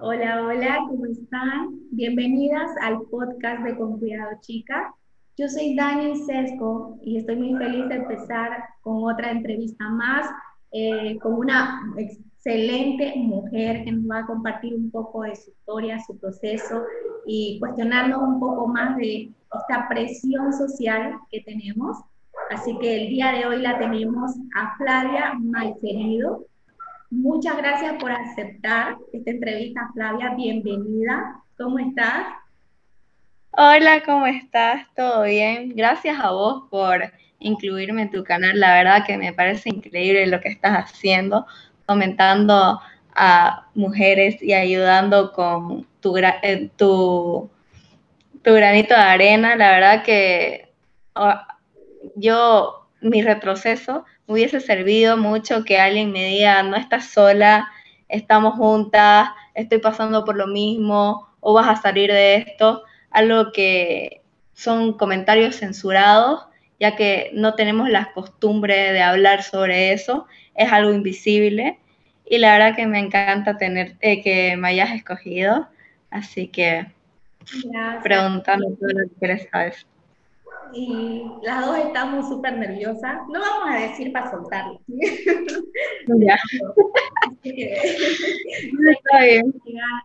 Hola, hola, ¿cómo están? Bienvenidas al podcast de Con Cuidado Chica. Yo soy Dani Sesco y estoy muy feliz de empezar con otra entrevista más eh, con una excelente mujer que nos va a compartir un poco de su historia, su proceso y cuestionarnos un poco más de esta presión social que tenemos. Así que el día de hoy la tenemos a Flavia Maicerido. Muchas gracias por aceptar esta entrevista, Flavia. Bienvenida. ¿Cómo estás? Hola, ¿cómo estás? ¿Todo bien? Gracias a vos por incluirme en tu canal. La verdad que me parece increíble lo que estás haciendo, comentando a mujeres y ayudando con tu, eh, tu, granito de arena. La verdad que yo, mi retroceso hubiese servido mucho que alguien me diga, no estás sola, estamos juntas, estoy pasando por lo mismo, o vas a salir de esto, algo que son comentarios censurados, ya que no tenemos la costumbre de hablar sobre eso, es algo invisible, y la verdad que me encanta tener eh, que me hayas escogido, así que preguntando todo lo que quieres saber y las dos estamos súper nerviosas. No vamos a decir para soltarlo. Ya. Está bien.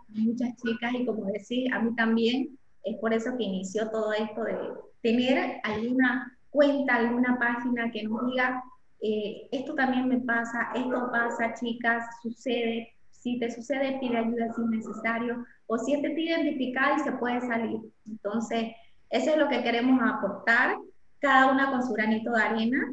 Muchas chicas y como decís, a mí también, es por eso que inició todo esto de tener alguna cuenta, alguna página que nos diga, eh, esto también me pasa, esto pasa, chicas, sucede. Si te sucede, pide ayuda si es necesario, o siéntete identificada y se puede salir. Entonces, eso es lo que queremos aportar, cada una con su granito de arena.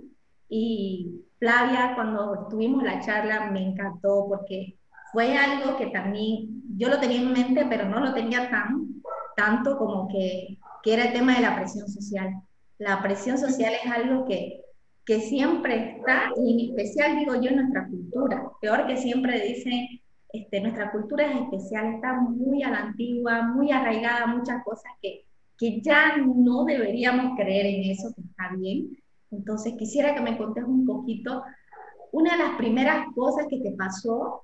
Y Flavia, cuando tuvimos la charla, me encantó porque fue algo que también yo lo tenía en mente, pero no lo tenía tan, tanto como que, que era el tema de la presión social. La presión social es algo que, que siempre está, y en especial digo yo en nuestra cultura. Peor que siempre dicen, este, nuestra cultura es especial, está muy a la antigua, muy arraigada, muchas cosas que, que ya no deberíamos creer en eso, que está bien. Entonces quisiera que me contes un poquito una de las primeras cosas que te pasó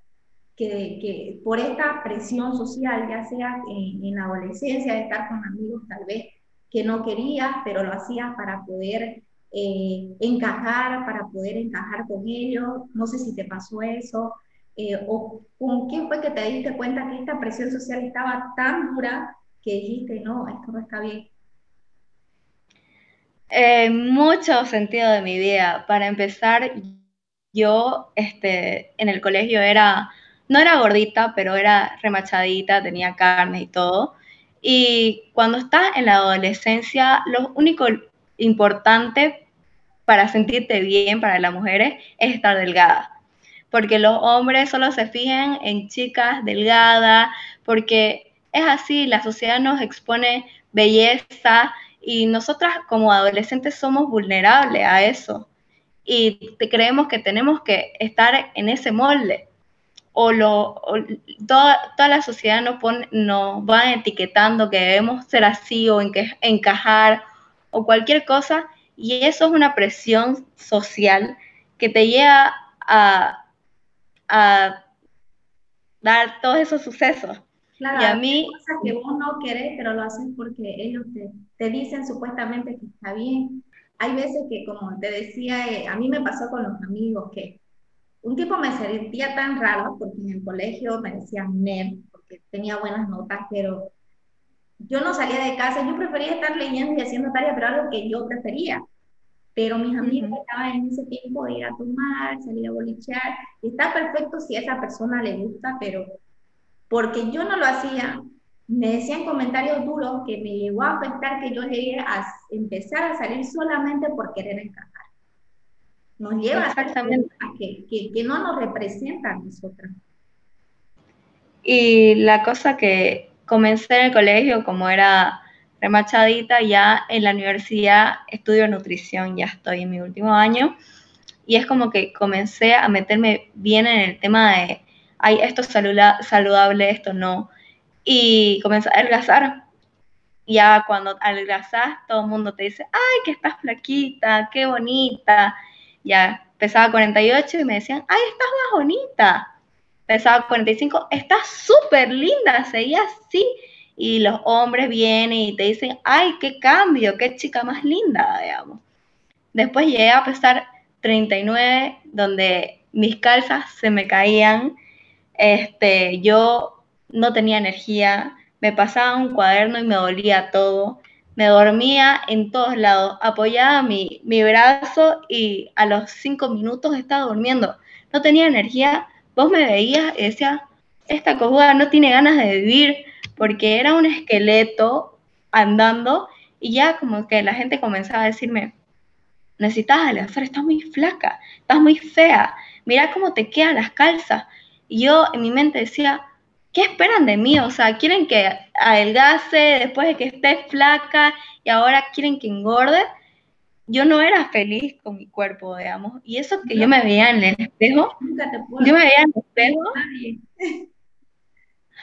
que, que por esta presión social, ya sea en, la adolescencia, de estar con amigos tal vez que no querías, pero lo hacías para poder eh, encajar, para poder encajar con ellos. No sé si te pasó eso. Eh, o con quién fue que te diste cuenta que esta presión social estaba tan dura que dijiste, no, esto no está bien? Mucho sentido de mi vida. Para empezar, yo este, en el colegio era, no era gordita, pero era remachadita, tenía carne y todo. Y cuando estás en la adolescencia, lo único importante para sentirte bien para las mujeres es estar delgada. Porque los hombres solo se fijan en chicas delgadas, porque es así, la sociedad nos expone belleza y nosotras como adolescentes somos vulnerables a eso y creemos que tenemos que estar en ese molde. O, lo, toda, la sociedad nos, pone, nos va etiquetando que debemos ser así o encajar o cualquier cosa, y eso es una presión social que te lleva a, a dar todos esos sucesos. Claro, y a mí... Cosas que vos no querés, pero lo haces porque ellos te, te, dicen supuestamente que está bien. Hay veces que, como te decía, eh, a mí me pasó con los amigos que un tipo me sentía tan raro porque en el colegio me decían nerd, porque tenía buenas notas, pero yo no salía de casa, yo prefería estar leyendo y haciendo tareas, pero algo que yo prefería. Pero mis amigos estaban en ese tiempo de ir a tomar, salir a bolichear, y está perfecto si a esa persona le gusta, pero porque yo no lo hacía, me decían comentarios duros que me llegó a afectar que yo llegué a empezar a salir solamente por querer encajar. Nos lleva a, que, que, que, no nos representa a nosotras. Y la cosa que comencé en el colegio, como era remachadita, ya en la universidad estudio nutrición, ya estoy en mi último año, y es como que comencé a meterme bien en el tema de ay, esto es saludable, esto no. Y comenzó a adelgazar. Ya cuando adelgazas, todo el mundo te dice, ay, que estás flaquita, qué bonita. Ya pesaba 48 y me decían, ay, estás más bonita. pesaba 45, estás súper linda, seguía así. Y los hombres vienen y te dicen, ay, qué cambio, qué chica más linda, digamos. Después llegué a pesar 39, donde mis calzas se me caían, este, yo no tenía energía, me pasaba un cuaderno y me dolía todo, me dormía en todos lados, apoyaba mi, mi brazo y a los cinco minutos estaba durmiendo, no tenía energía, vos me veías y decías, esta cojuda no tiene ganas de vivir, porque era un esqueleto andando y ya como que la gente comenzaba a decirme, necesitas adelgazar, estás muy flaca, estás muy fea, mira cómo te quedan las calzas. Y yo en mi mente decía, ¿qué esperan de mí? O sea, quieren que adelgace después de que esté flaca y ahora quieren que engorde. Yo no era feliz con mi cuerpo, digamos. Y eso que yo me veía en el espejo, yo me veía en el espejo.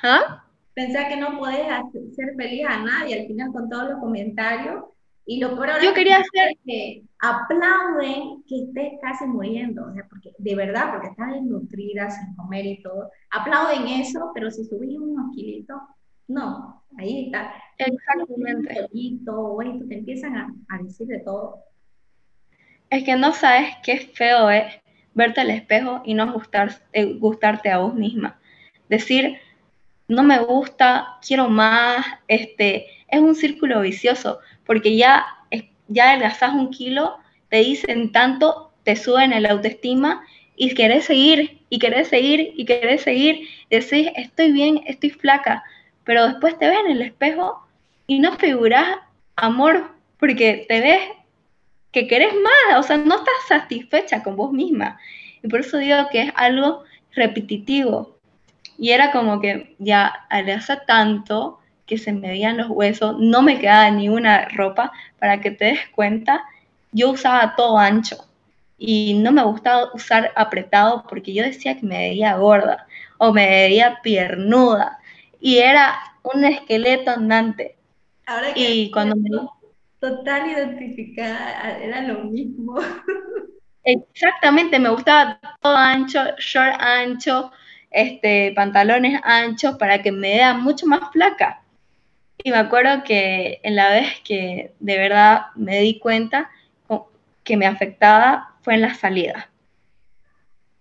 ¿Ah? Pensé que no podés ser feliz a nadie, al final con todos los comentarios y lo peor Yo quería hacer que aplauden que estés casi muriendo, o sea, porque de verdad, porque estás desnutrida, sin comer y todo, aplauden eso, pero si subís unos kilitos, no, ahí está. Exactamente. O esto, te empiezan a, a, decir de todo. Es que no sabes qué feo es verte al espejo y no gustar, eh, gustarte a vos misma. Decir, no me gusta, quiero más, este, es un círculo vicioso porque ya, ya adelgazás un kilo, te dicen tanto, te suben el autoestima y querés seguir, y querés seguir, y querés seguir, decís, estoy bien, estoy flaca, pero después te ves en el espejo y no figurás amor, porque te ves que querés más, o sea, no estás satisfecha con vos misma. Y por eso digo que es algo repetitivo. Y era como que ya adelgaza tanto que se me veían los huesos, no me quedaba ni una ropa, para que te des cuenta, yo usaba todo ancho y no me gustaba usar apretado porque yo decía que me veía gorda o me veía piernuda y era un esqueleto andante. Ahora que y cuando me total identificada, era lo mismo. Exactamente, me gustaba todo ancho, short ancho, este, pantalones anchos para que me vea mucho más flaca. Y me acuerdo que en la vez que de verdad me di cuenta que me afectaba fue en la salida.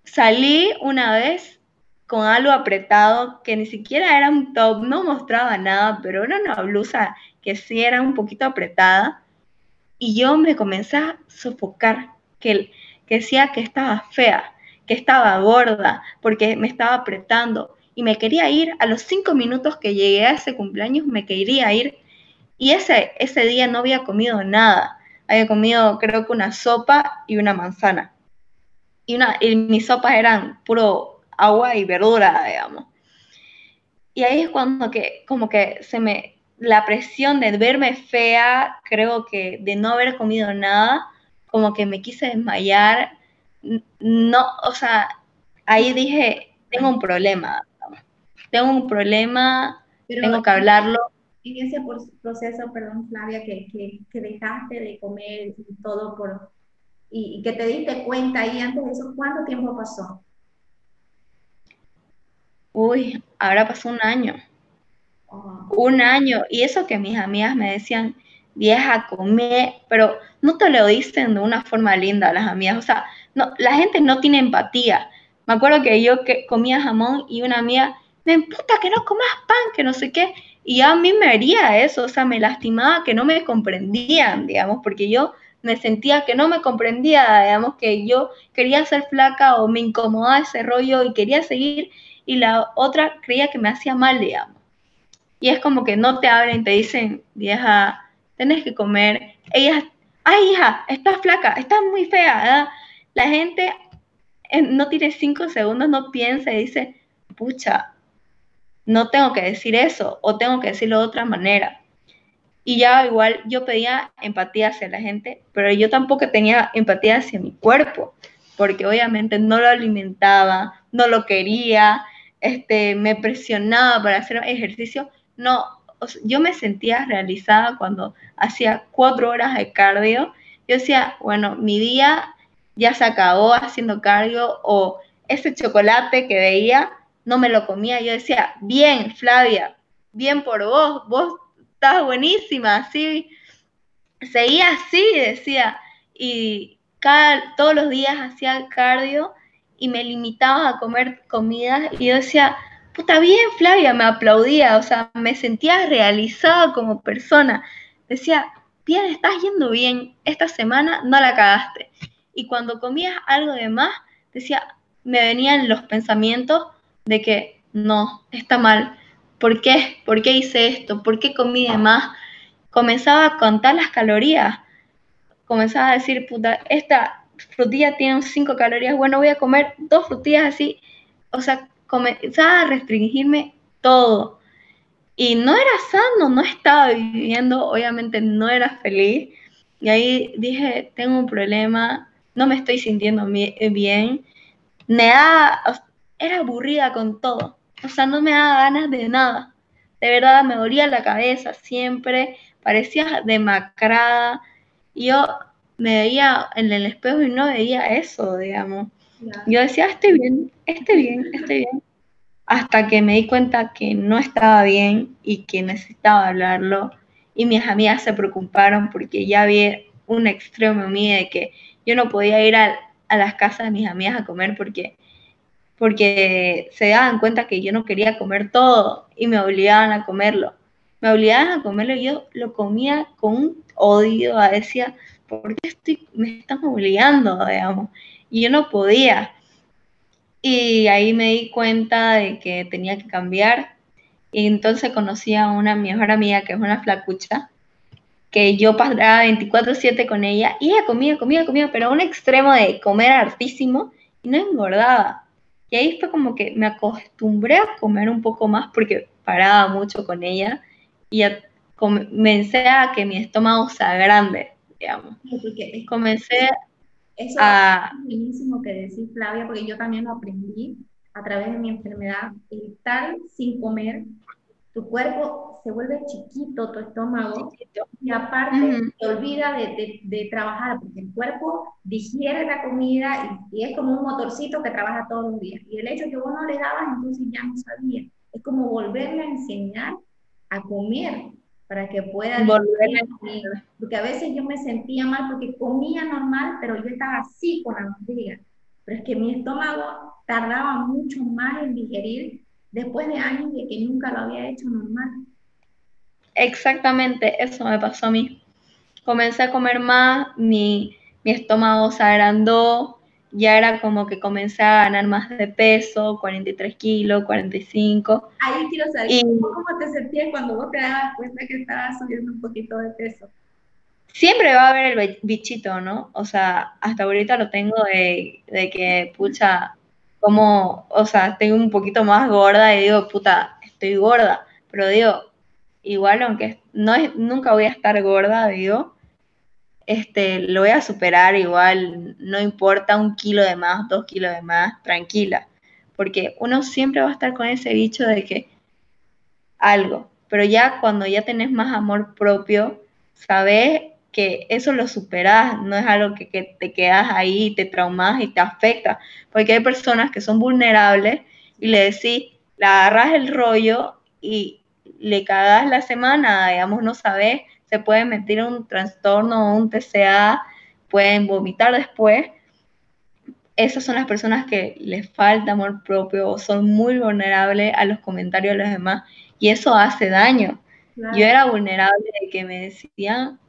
Salí una vez con algo apretado que ni siquiera era un top, no mostraba nada, pero era una blusa que sí era un poquito apretada. Y yo me comencé a sofocar, que, que decía que estaba fea, que estaba gorda, porque me estaba apretando y me quería ir, a los cinco minutos que llegué a ese cumpleaños me quería ir y ese, ese día no había comido nada, había comido creo que una sopa y una manzana. Y, una, y mis sopas eran puro agua y verdura, digamos. Y ahí es cuando que, como que se me, la presión de verme fea, creo que de no haber comido nada, como que me quise desmayar. No, o sea, ahí dije, tengo un problema, tengo un problema, tengo que hablarlo. En ese proceso, perdón Flavia, que, que, dejaste de comer y todo por, y, que te diste cuenta ahí antes de eso, ¿cuánto tiempo pasó? Uy, ahora pasó un año. Oh. Un año. Y eso que mis amigas me decían, vieja, comer, pero no te lo dicen de una forma linda las amigas. O sea, no, la gente no tiene empatía. Me acuerdo que yo que comía jamón y una amiga, me emputa que no comas pan, que no sé qué. Y a mí me haría eso, o sea, me lastimaba que no me comprendían, digamos, porque yo me sentía que no me comprendía, digamos, que yo quería ser flaca o me incomodaba ese rollo y quería seguir y la otra creía que me hacía mal, digamos. Y es como que no te abren, te dicen, vieja, tenés que comer. Ella, ay, hija, estás flaca, estás muy fea. La gente no tiene cinco segundos, no piensa y dice, pucha, no tengo que decir eso o tengo que decirlo de otra manera. Y ya igual yo pedía empatía hacia la gente, pero yo tampoco tenía empatía hacia mi cuerpo, porque obviamente no lo alimentaba, no lo quería, este, me presionaba para hacer ejercicio. No, yo me sentía realizada cuando hacía cuatro horas de cardio. Yo decía, bueno, mi día ya se acabó haciendo cardio o ese chocolate que veía no me lo comía. Yo decía, bien, Flavia, bien por vos, vos estás buenísima, así. Seguía así, decía. Y cada, todos los días hacía cardio y me limitaba a comer comidas y yo decía, puta bien, Flavia, me aplaudía, o sea, me sentía realizada como persona. Decía, bien, estás yendo bien, esta semana no la cagaste. Y cuando comías algo de más, decía, me venían los pensamientos de que no, está mal. ¿Por qué? ¿Por qué hice esto? ¿Por qué comí de más? Comenzaba a contar las calorías. Comenzaba a decir, puta, esta frutilla tiene 5 calorías, bueno, voy a comer dos frutillas así. O sea, comenzaba a restringirme todo. Y no era sano, no estaba viviendo, obviamente no era feliz. Y ahí dije, tengo un problema, no me estoy sintiendo bien. Me da, era aburrida con todo. O sea, no me daba ganas de nada. De verdad, me dolía la cabeza siempre, parecía demacrada. Yo me veía en el espejo y no veía eso, digamos. Yo decía, estoy bien, estoy bien, estoy bien. Hasta que me di cuenta que no estaba bien y que necesitaba hablarlo. Y mis amigas se preocuparon porque ya había un extremo en mí de que yo no podía ir a, a las casas de mis amigas a comer porque porque se daban cuenta que yo no quería comer todo y me obligaban a comerlo. Me obligaban a comerlo y yo lo comía con un odio, decía, ¿por qué estoy, me están obligando, digamos? Y yo no podía. Y ahí me di cuenta de que tenía que cambiar. Y entonces conocí a una mejor amiga que es una flacucha, que yo pasaba 24/7 con ella y ella comía, comía, comía, pero a un extremo de comer hartísimo y no engordaba. Y ahí fue como que me acostumbré a comer un poco más porque paraba mucho con ella y comencé a que mi estómago sea grande, digamos. comencé eso a... Es buenísimo que decís, Flavia, porque yo también lo aprendí a través de mi enfermedad. Estar sin comer, tu cuerpo se vuelve chiquito tu estómago y aparte te olvida de, de, trabajar porque el cuerpo digiere la comida y, es como un motorcito que trabaja todos los días. Y el hecho que vos no le dabas, entonces ya no sabía. Es como volverle a enseñar a comer para que pueda volver a comer. Porque a veces yo me sentía mal porque comía normal, pero yo estaba así con la barriga. Pero es que mi estómago tardaba mucho más en digerir después de años de que nunca lo había hecho normal. Exactamente, eso me pasó a mí. Comencé a comer más, mi, estómago se agrandó, ya era como que comencé a ganar más de peso, 43 kilos, 45. Ahí quiero saber, ¿cómo te sentías cuando vos te dabas cuenta que estabas subiendo un poquito de peso? Siempre va a haber el bichito, ¿no? O sea, hasta ahorita lo tengo de, de que, pucha, como, o sea, estoy un poquito más gorda y digo, puta, estoy gorda, pero digo, igual aunque no es, nunca voy a estar gorda, digo, este, lo voy a superar igual, no importa un kilo de más, dos kilos de más, tranquila, porque uno siempre va a estar con ese bicho de que algo, pero ya cuando ya tenés más amor propio, sabes que eso lo superás, no es algo que, que te quedas ahí, te traumas y te afecta, porque hay personas que son vulnerables y le decís, le agarras el rollo y le cagas la semana, digamos, no sabes, se puede meter un trastorno o un TCA, pueden vomitar después. Esas son las personas que les falta amor propio o son muy vulnerables a los comentarios de los demás y eso hace daño. Yo era vulnerable de que me decían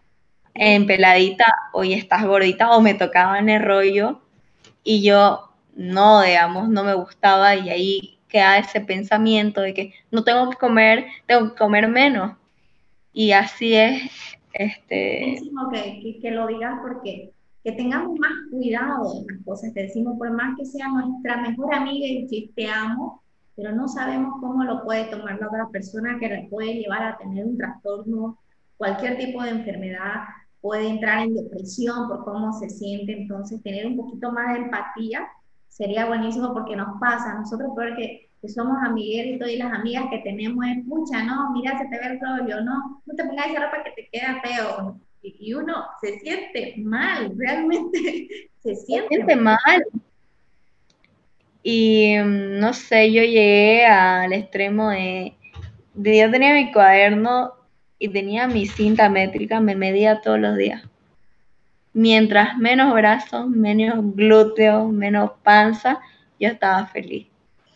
en peladita, oye, estás gordita o me tocaban el rollo y yo no, digamos, no me gustaba y ahí queda ese pensamiento de que no tengo que comer, tengo que comer menos. Y así es. Este... Que, que, lo digas porque que tengamos más cuidado en las cosas que decimos, por más que sea nuestra mejor amiga y que te amo, pero no sabemos cómo lo puede tomar la otra persona que le puede llevar a tener un trastorno, cualquier tipo de enfermedad, puede entrar en depresión por cómo se siente, entonces tener un poquito más de empatía sería buenísimo porque nos pasa, nosotros porque que somos amigueritos y las amigas que tenemos es, pucha, no, mira, se te ve el rollo, no, no te pongas esa ropa que te queda feo. Y, uno se siente mal, realmente se siente, mal. Y mm, no sé, yo llegué al extremo de, de yo tenía mi cuaderno y tenía mi cinta métrica, me medía todos los días. Mientras menos brazos, menos glúteos, menos panza, yo estaba feliz.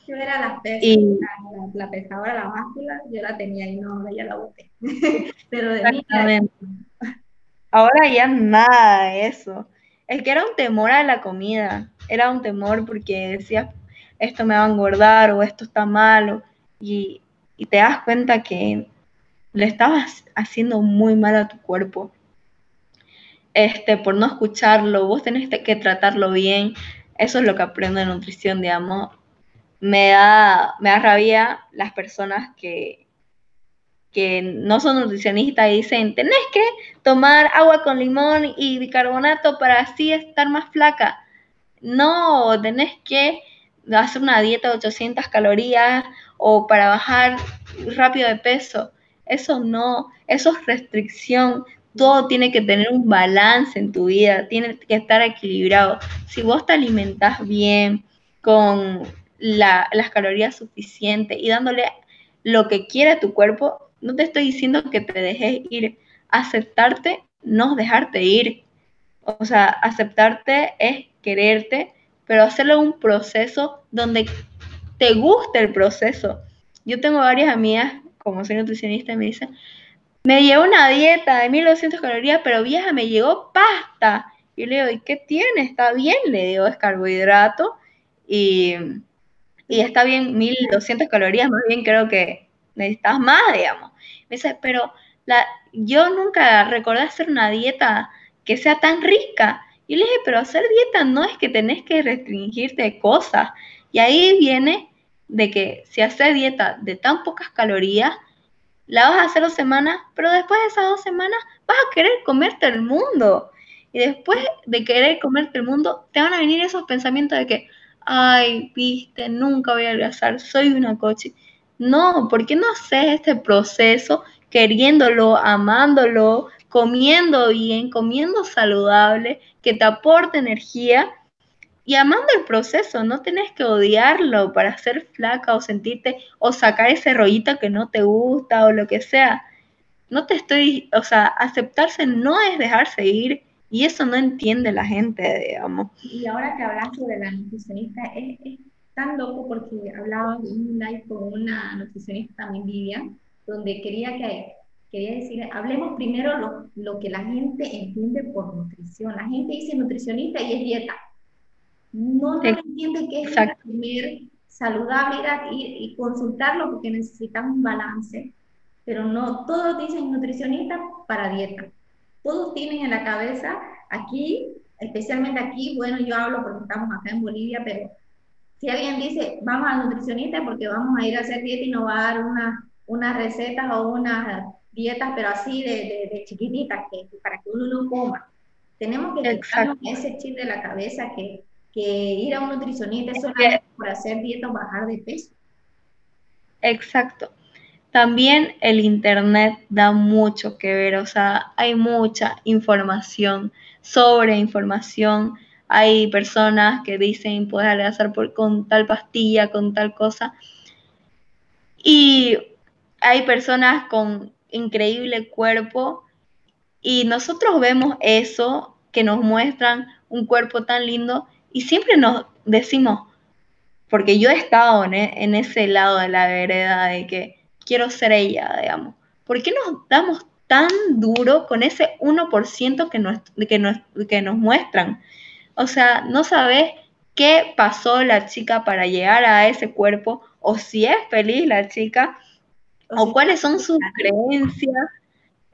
Yo era la, y, la, la, pesadora, la báscula, yo la tenía y no, ya la boté. Pero de mí. Ahora ya nada de eso. Es que era un temor a la comida. Era un temor porque decías, esto me va a engordar o esto está malo. Y, y te das cuenta que le estabas haciendo muy mal a tu cuerpo. Este, por no escucharlo, vos tenés que tratarlo bien. Eso es lo que aprendo de nutrición, digamos. Me da, me da rabia las personas que, que no son nutricionistas y dicen, tenés que tomar agua con limón y bicarbonato para así estar más flaca. No, tenés que hacer una dieta de 800 calorías o para bajar rápido de peso. Eso no, eso es restricción. Todo tiene que tener un balance en tu vida, tiene que estar equilibrado. Si vos te alimentas bien, con las calorías suficientes y dándole lo que quiere tu cuerpo, no te estoy diciendo que te dejes ir. Aceptarte no es dejarte ir. O sea, aceptarte es quererte, pero hacerlo un proceso donde te guste el proceso. Yo tengo varias amigas como soy nutricionista, me dice, me llegó una dieta de 1200 calorías, pero vieja, me llegó pasta. Y le digo, ¿y qué tiene? Está bien, le digo, es carbohidrato y, y está bien 1200 calorías, más bien creo que necesitas más, digamos. Me dice, pero la, yo nunca recordé hacer una dieta que sea tan rica. Y le dije, pero hacer dieta no es que tenés que restringirte cosas. Y ahí viene de que si haces dieta de tan pocas calorías, la vas a hacer dos semanas, pero después de esas dos semanas vas a querer comerte el mundo. Y después de querer comerte el mundo, te van a venir esos pensamientos de que, ay, viste, nunca voy a adelgazar, soy una coche. No, ¿por qué no haces este proceso queriéndolo, amándolo, comiendo bien, comiendo saludable, que te aporte energía y amando el proceso, no tenés que odiarlo para ser flaca o sentirte o sacar ese rollito que no te gusta o lo que sea. No te estoy, o sea, aceptarse no es dejarse ir y eso no entiende la gente, digamos. Y ahora que hablas sobre la nutricionista, es, tan loco porque hablaba en un live con una nutricionista también, Vivian, donde quería que quería decir, hablemos primero lo, lo que la gente entiende por nutrición. La gente dice nutricionista y es dieta no, entiende qué es comer saludable y, consultarlo porque necesitamos un balance, pero no todos dicen nutricionista para dieta. Todos tienen en la cabeza aquí, especialmente aquí, bueno, yo hablo porque estamos acá en Bolivia, pero si alguien dice vamos al nutricionista porque vamos a ir a hacer dieta y nos va a dar una, unas recetas o unas dietas, pero así de, de, chiquititas, que, para que uno no coma. Tenemos que quitarnos ese chip de la cabeza que que ir a un nutricionista es solamente por hacer dieta o bajar de peso. Exacto. También el Internet da mucho que ver, o sea, hay mucha información, sobre información. Hay personas que dicen puedes adelgazar por, con tal pastilla, con tal cosa. Y hay personas con increíble cuerpo y nosotros vemos eso que nos muestran un cuerpo tan lindo y siempre nos decimos, porque yo he estado en, ese lado de la vereda de que quiero ser ella, digamos, ¿por qué nos damos tan duro con ese 1% que nos, que, nos, que nos muestran? O sea, no sabes qué pasó la chica para llegar a ese cuerpo, o si es feliz la chica, o, cuáles son sus creencias,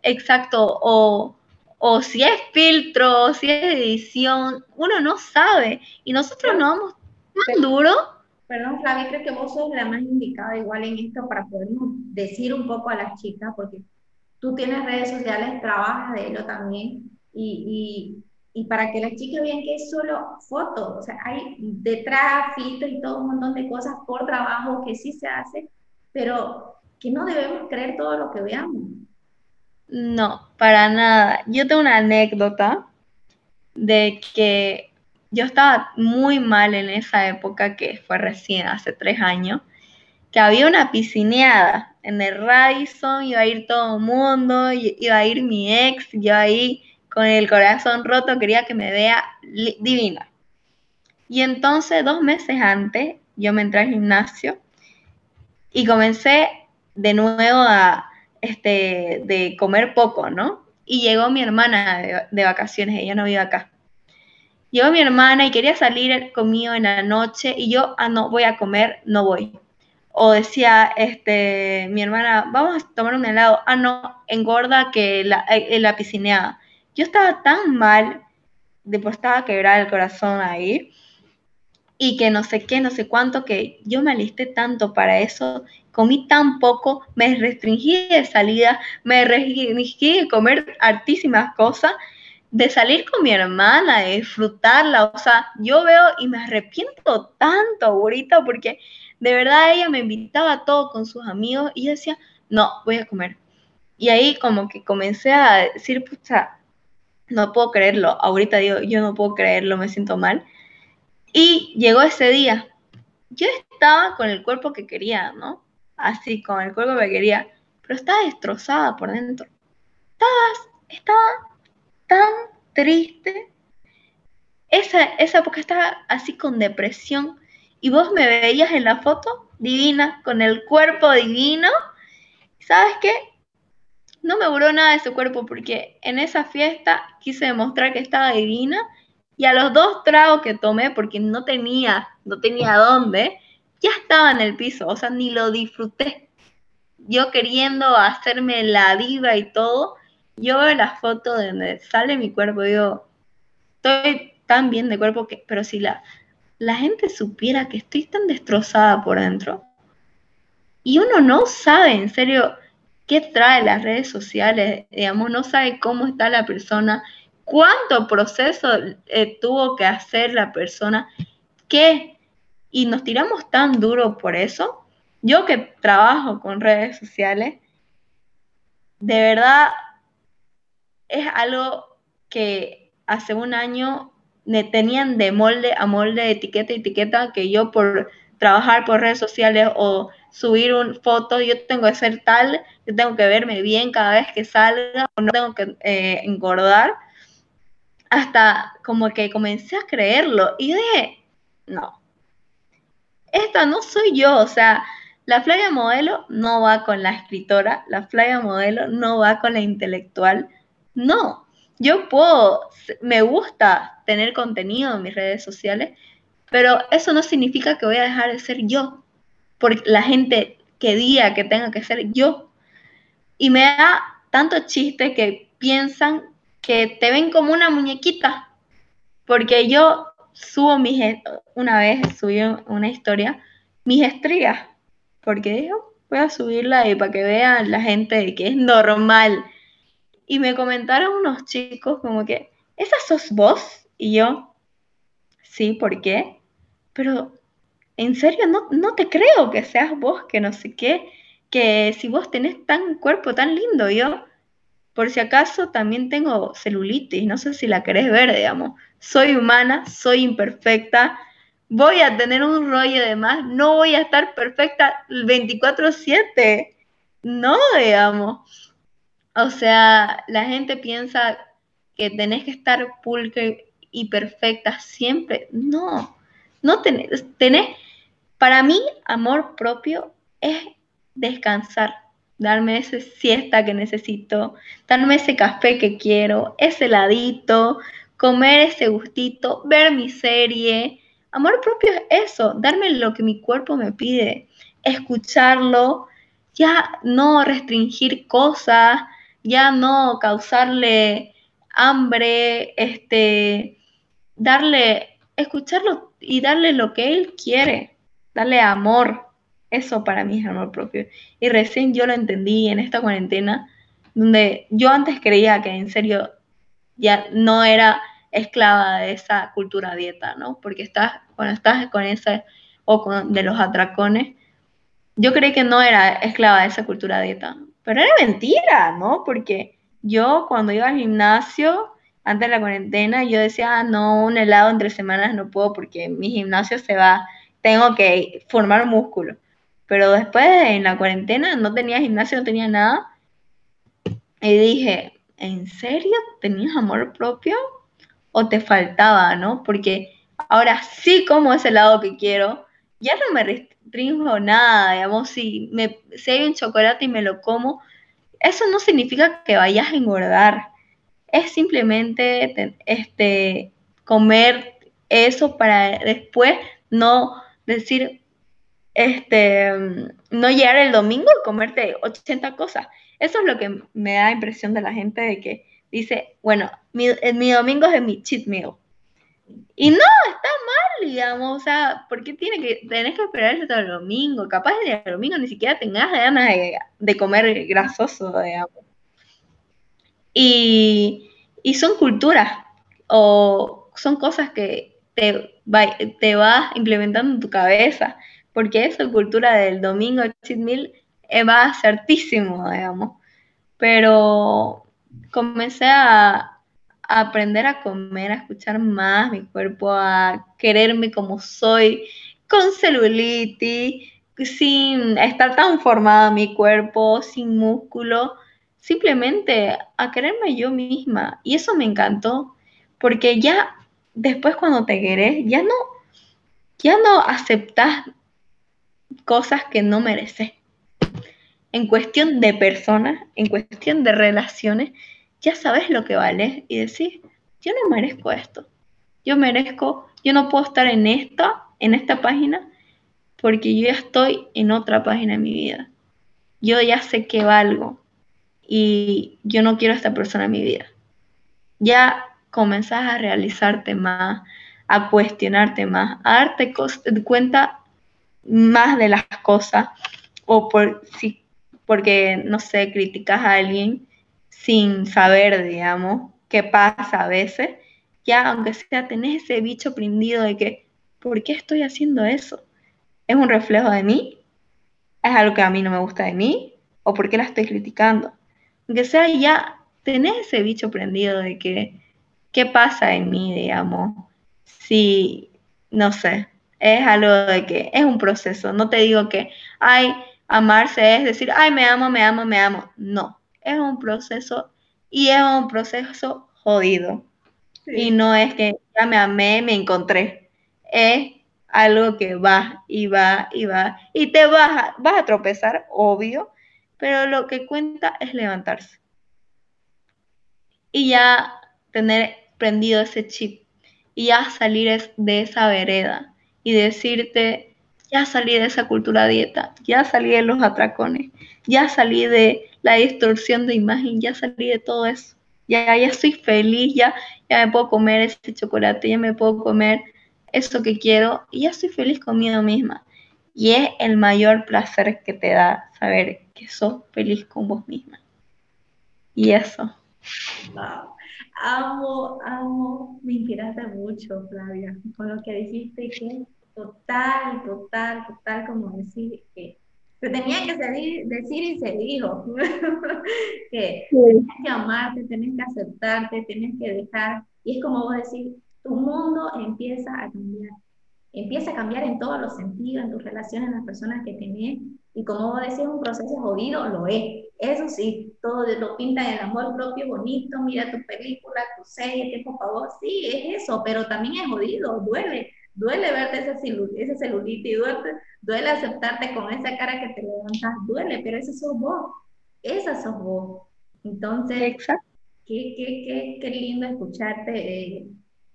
exacto, o, o si es filtro, o si es edición, uno no sabe. Y nosotros no vamos tan duro. Perdón, Flavia, creo que vos sos la más indicada igual en esto para podernos decir un poco a las chicas, porque tú tienes redes sociales, trabajas de ello también, y, y, y para que las chicas vean que es solo fotos, o sea, hay detrás filtros y todo un montón de cosas por trabajo que sí se hace, pero que no debemos creer todo lo que veamos. No, para nada. Yo tengo una anécdota de que yo estaba muy mal en esa época, que fue recién, hace tres años, que había una piscineada en el Radisson, iba a ir todo el mundo, iba a ir mi ex, yo ahí con el corazón roto quería que me vea divina. Y entonces, dos meses antes, yo me entré al gimnasio y comencé de nuevo a, este, de comer poco, ¿no? Y llegó mi hermana de, de vacaciones, ella no vive acá. Llegó mi hermana y quería salir conmigo en la noche y yo, ah, no, voy a comer, no voy. O decía, este, mi hermana, vamos a tomar un helado, ah, no, engorda que la, eh, la piscineada. Yo estaba tan mal, después estaba quebrada el corazón ahí, y que no sé qué, no sé cuánto, que yo me alisté tanto para eso, comí tan poco, me restringí de salida, me restringí de comer hartísimas cosas de salir con mi hermana, de disfrutarla, o sea, yo veo y me arrepiento tanto ahorita porque de verdad ella me invitaba a todo con sus amigos y yo decía, no, voy a comer. Y ahí como que comencé a decir, pucha, no puedo creerlo, ahorita digo, yo no puedo creerlo, me siento mal. Y llegó ese día, yo estaba con el cuerpo que quería, ¿no? Así, con el cuerpo que quería, pero estaba destrozada por dentro. Estaba, estaba tan triste. Esa, esa época estaba así con depresión y vos me veías en la foto divina, con el cuerpo divino. ¿Sabes qué? No me duró nada de su cuerpo porque en esa fiesta quise demostrar que estaba divina y a los dos tragos que tomé, porque no tenía, no tenía dónde, ya estaba en el piso, o sea, ni lo disfruté. Yo queriendo hacerme la diva y todo, yo veo la foto de donde sale mi cuerpo digo, estoy tan bien de cuerpo que, pero si la, la gente supiera que estoy tan destrozada por dentro. Y uno no sabe, en serio, qué trae las redes sociales, digamos, no sabe cómo está la persona, cuánto proceso eh, tuvo que hacer la persona, qué, y nos tiramos tan duro por eso. Yo que trabajo con redes sociales, de verdad es algo que hace un año me tenían de molde a molde, etiqueta a etiqueta, que yo por trabajar por redes sociales o subir un foto, yo tengo que ser tal, yo tengo que verme bien cada vez que salga, o no tengo que eh, engordar, hasta como que comencé a creerlo y dije, no, esta no soy yo, o sea, la Flavia modelo no va con la escritora, la Flavia modelo no va con la intelectual, no, yo puedo, me gusta tener contenido en mis redes sociales, pero eso no significa que voy a dejar de ser yo, por la gente que diga que tenga que ser yo. Y me da tanto chiste que piensan que te ven como una muñequita, porque yo subo mis, una vez subí una historia, mis estrías, porque digo, voy a subirla y para que vean la gente que es normal y me comentaron unos chicos como que, ¿esa sos vos? Y yo, sí, ¿por qué? Pero, en serio, no, no te creo que seas vos, que no sé qué, que si vos tenés tan cuerpo tan lindo, yo, por si acaso, también tengo celulitis, no sé si la querés ver, digamos. Soy humana, soy imperfecta, voy a tener un rollo de más, no voy a estar perfecta 24/7. No, digamos. O sea, la gente piensa que tenés que estar pulque y perfecta siempre. No, no tenés, tenés, para mí, amor propio es descansar, darme ese siesta que necesito, darme ese café que quiero, ese heladito, comer ese gustito, ver mi serie. Amor propio es eso, darme lo que mi cuerpo me pide, escucharlo, ya no restringir cosas, ya no causarle hambre, este, darle, escucharlo y darle lo que él quiere, darle amor. Eso para mí es amor propio. Y recién yo lo entendí en esta cuarentena, donde yo antes creía que en serio ya no era esclava de esa cultura dieta, ¿no? Porque estás, cuando estás con ese, o con, de los atracones, yo creí que no era esclava de esa cultura dieta, pero era mentira, ¿no? Porque yo cuando iba al gimnasio antes de la cuarentena, yo decía, ah, no, un helado entre semanas no puedo porque mi gimnasio se va, tengo que formar músculo. Pero después en la cuarentena no tenía gimnasio, no tenía nada. Y dije, ¿en serio tenías amor propio? ¿O te faltaba, no? Porque ahora sí como ese helado que quiero, ya no me restringo nada, digamos, si, me, si hay un chocolate y me lo como, eso no significa que vayas a engordar es simplemente este, comer eso para después no decir, este, no llegar el domingo y comerte 80 cosas. Eso es lo que me da impresión de la gente de que dice, bueno, mi, mi domingo es mi cheat meal. Y no, está mal, digamos, o sea, ¿por qué tiene que, tenés que esperar hasta el domingo? Capaz el domingo ni siquiera tengas ganas de, de comer grasoso, digamos. Y, son culturas o son cosas que te, te vas implementando en tu cabeza, porque esa cultura del domingo cheat meal va certísimo, digamos. Pero comencé a, aprender a comer, a escuchar más mi cuerpo, a quererme como soy, con celulitis, sin estar tan formada mi cuerpo, sin músculo simplemente a quererme yo misma. Y eso me encantó, porque ya después cuando te querés, ya no, ya no aceptas cosas que no mereces. En cuestión de personas, en cuestión de relaciones, ya sabes lo que vale y decís, yo no merezco esto. Yo merezco, yo no puedo estar en esta, en esta página, porque yo ya estoy en otra página de mi vida. Yo ya sé que valgo, y yo no quiero a esta persona en mi vida. Ya comenzás a realizarte más, a cuestionarte más, a darte cuenta más de las cosas o por si porque no sé, criticas a alguien sin saber, digamos, qué pasa a veces, ya aunque sea tenés ese bicho prendido de que ¿por qué estoy haciendo eso? ¿Es un reflejo de mí? ¿Es algo que a mí no me gusta de mí? ¿O por qué la estoy criticando? aunque sea ya tenés ese bicho prendido de que, ¿qué pasa en mí, digamos? Si, no sé, es algo de que es un proceso, no te digo que, ay, amarse es decir, ay, me amo, me amo, me amo, no, es un proceso y es un proceso jodido. Y no es que ya me amé, me encontré. Es algo que va y va y va. Y te vas vas a tropezar, obvio, pero lo que cuenta es levantarse. Y ya tener prendido ese chip y ya salir de esa vereda y decirte, ya salí de esa cultura dieta, ya salí de los atracones, ya salí de la distorsión de imagen, ya salí de todo eso. Ya, ya estoy feliz, ya, ya me puedo comer ese chocolate, ya me puedo comer eso que quiero y ya estoy feliz conmigo misma. Y es el mayor placer que te da saber que sos feliz con vos misma. Y eso. Wow. Amo, amo, me inspiraste mucho, Flavia, con lo que dijiste que total, total, total, como decir que te tenía que decir y se dijo, que tienes que amarte, tienes que aceptarte, tienes que dejar, y es como vos decís, tu mundo empieza a cambiar, empieza a cambiar en todos los sentidos, en tus relaciones, en las personas que tenés, y como vos decís, un proceso jodido, lo es. Eso sí, todo lo pinta en el amor propio bonito, mira tu película, tu serie, qué por favor, sí, es eso, pero también es jodido, duele, duele verte ese, ese celulitis, duele, duele aceptarte con esa cara que te levantas, duele, pero ese sos vos, esa sos vos. Entonces, Exacto. Qué, qué, qué, qué lindo escucharte, eh,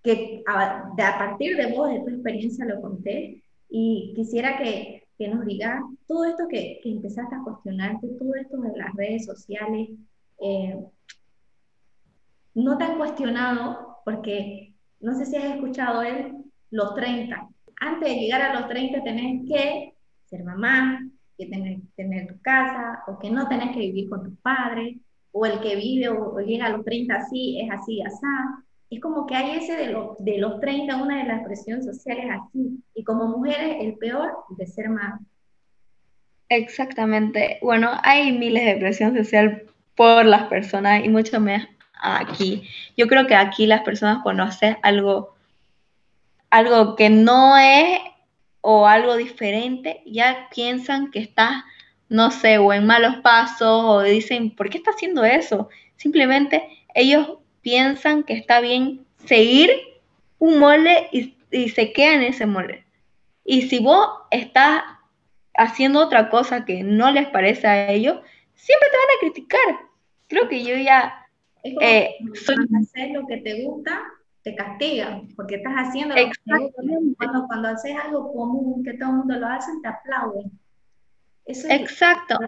que a, a partir de vos, de tu experiencia, lo conté, y quisiera que que nos diga todo esto que, que, empezaste a cuestionarte, todo esto de las redes sociales, eh, no te han cuestionado, porque no sé si has escuchado él, los 30. Antes de llegar a los 30 tenés que ser mamá, que tener, tener tu casa, o que no tenés que vivir con tus padres, o el que vive o, llega a los 30 así, es así, así es como que hay ese de, los de los 30, una de las presiones sociales así, y como mujeres el peor de ser más. Exactamente. Bueno, hay miles de presión social por las personas y mucho aquí. Yo creo que aquí las personas cuando algo, algo que no es o algo diferente, ya piensan que estás, no sé, o en malos pasos, o dicen, ¿por qué está haciendo eso? Simplemente ellos piensan que está bien seguir un molde y, y se queda en ese molde. Y si vos estás haciendo otra cosa que no les parece a ellos, siempre te van a criticar. Creo que yo ya... Eh, hacer lo que te gusta, te castigan, porque estás haciendo lo que Cuando, cuando haces algo común, que todo el mundo lo hace, te aplauden. Exacto.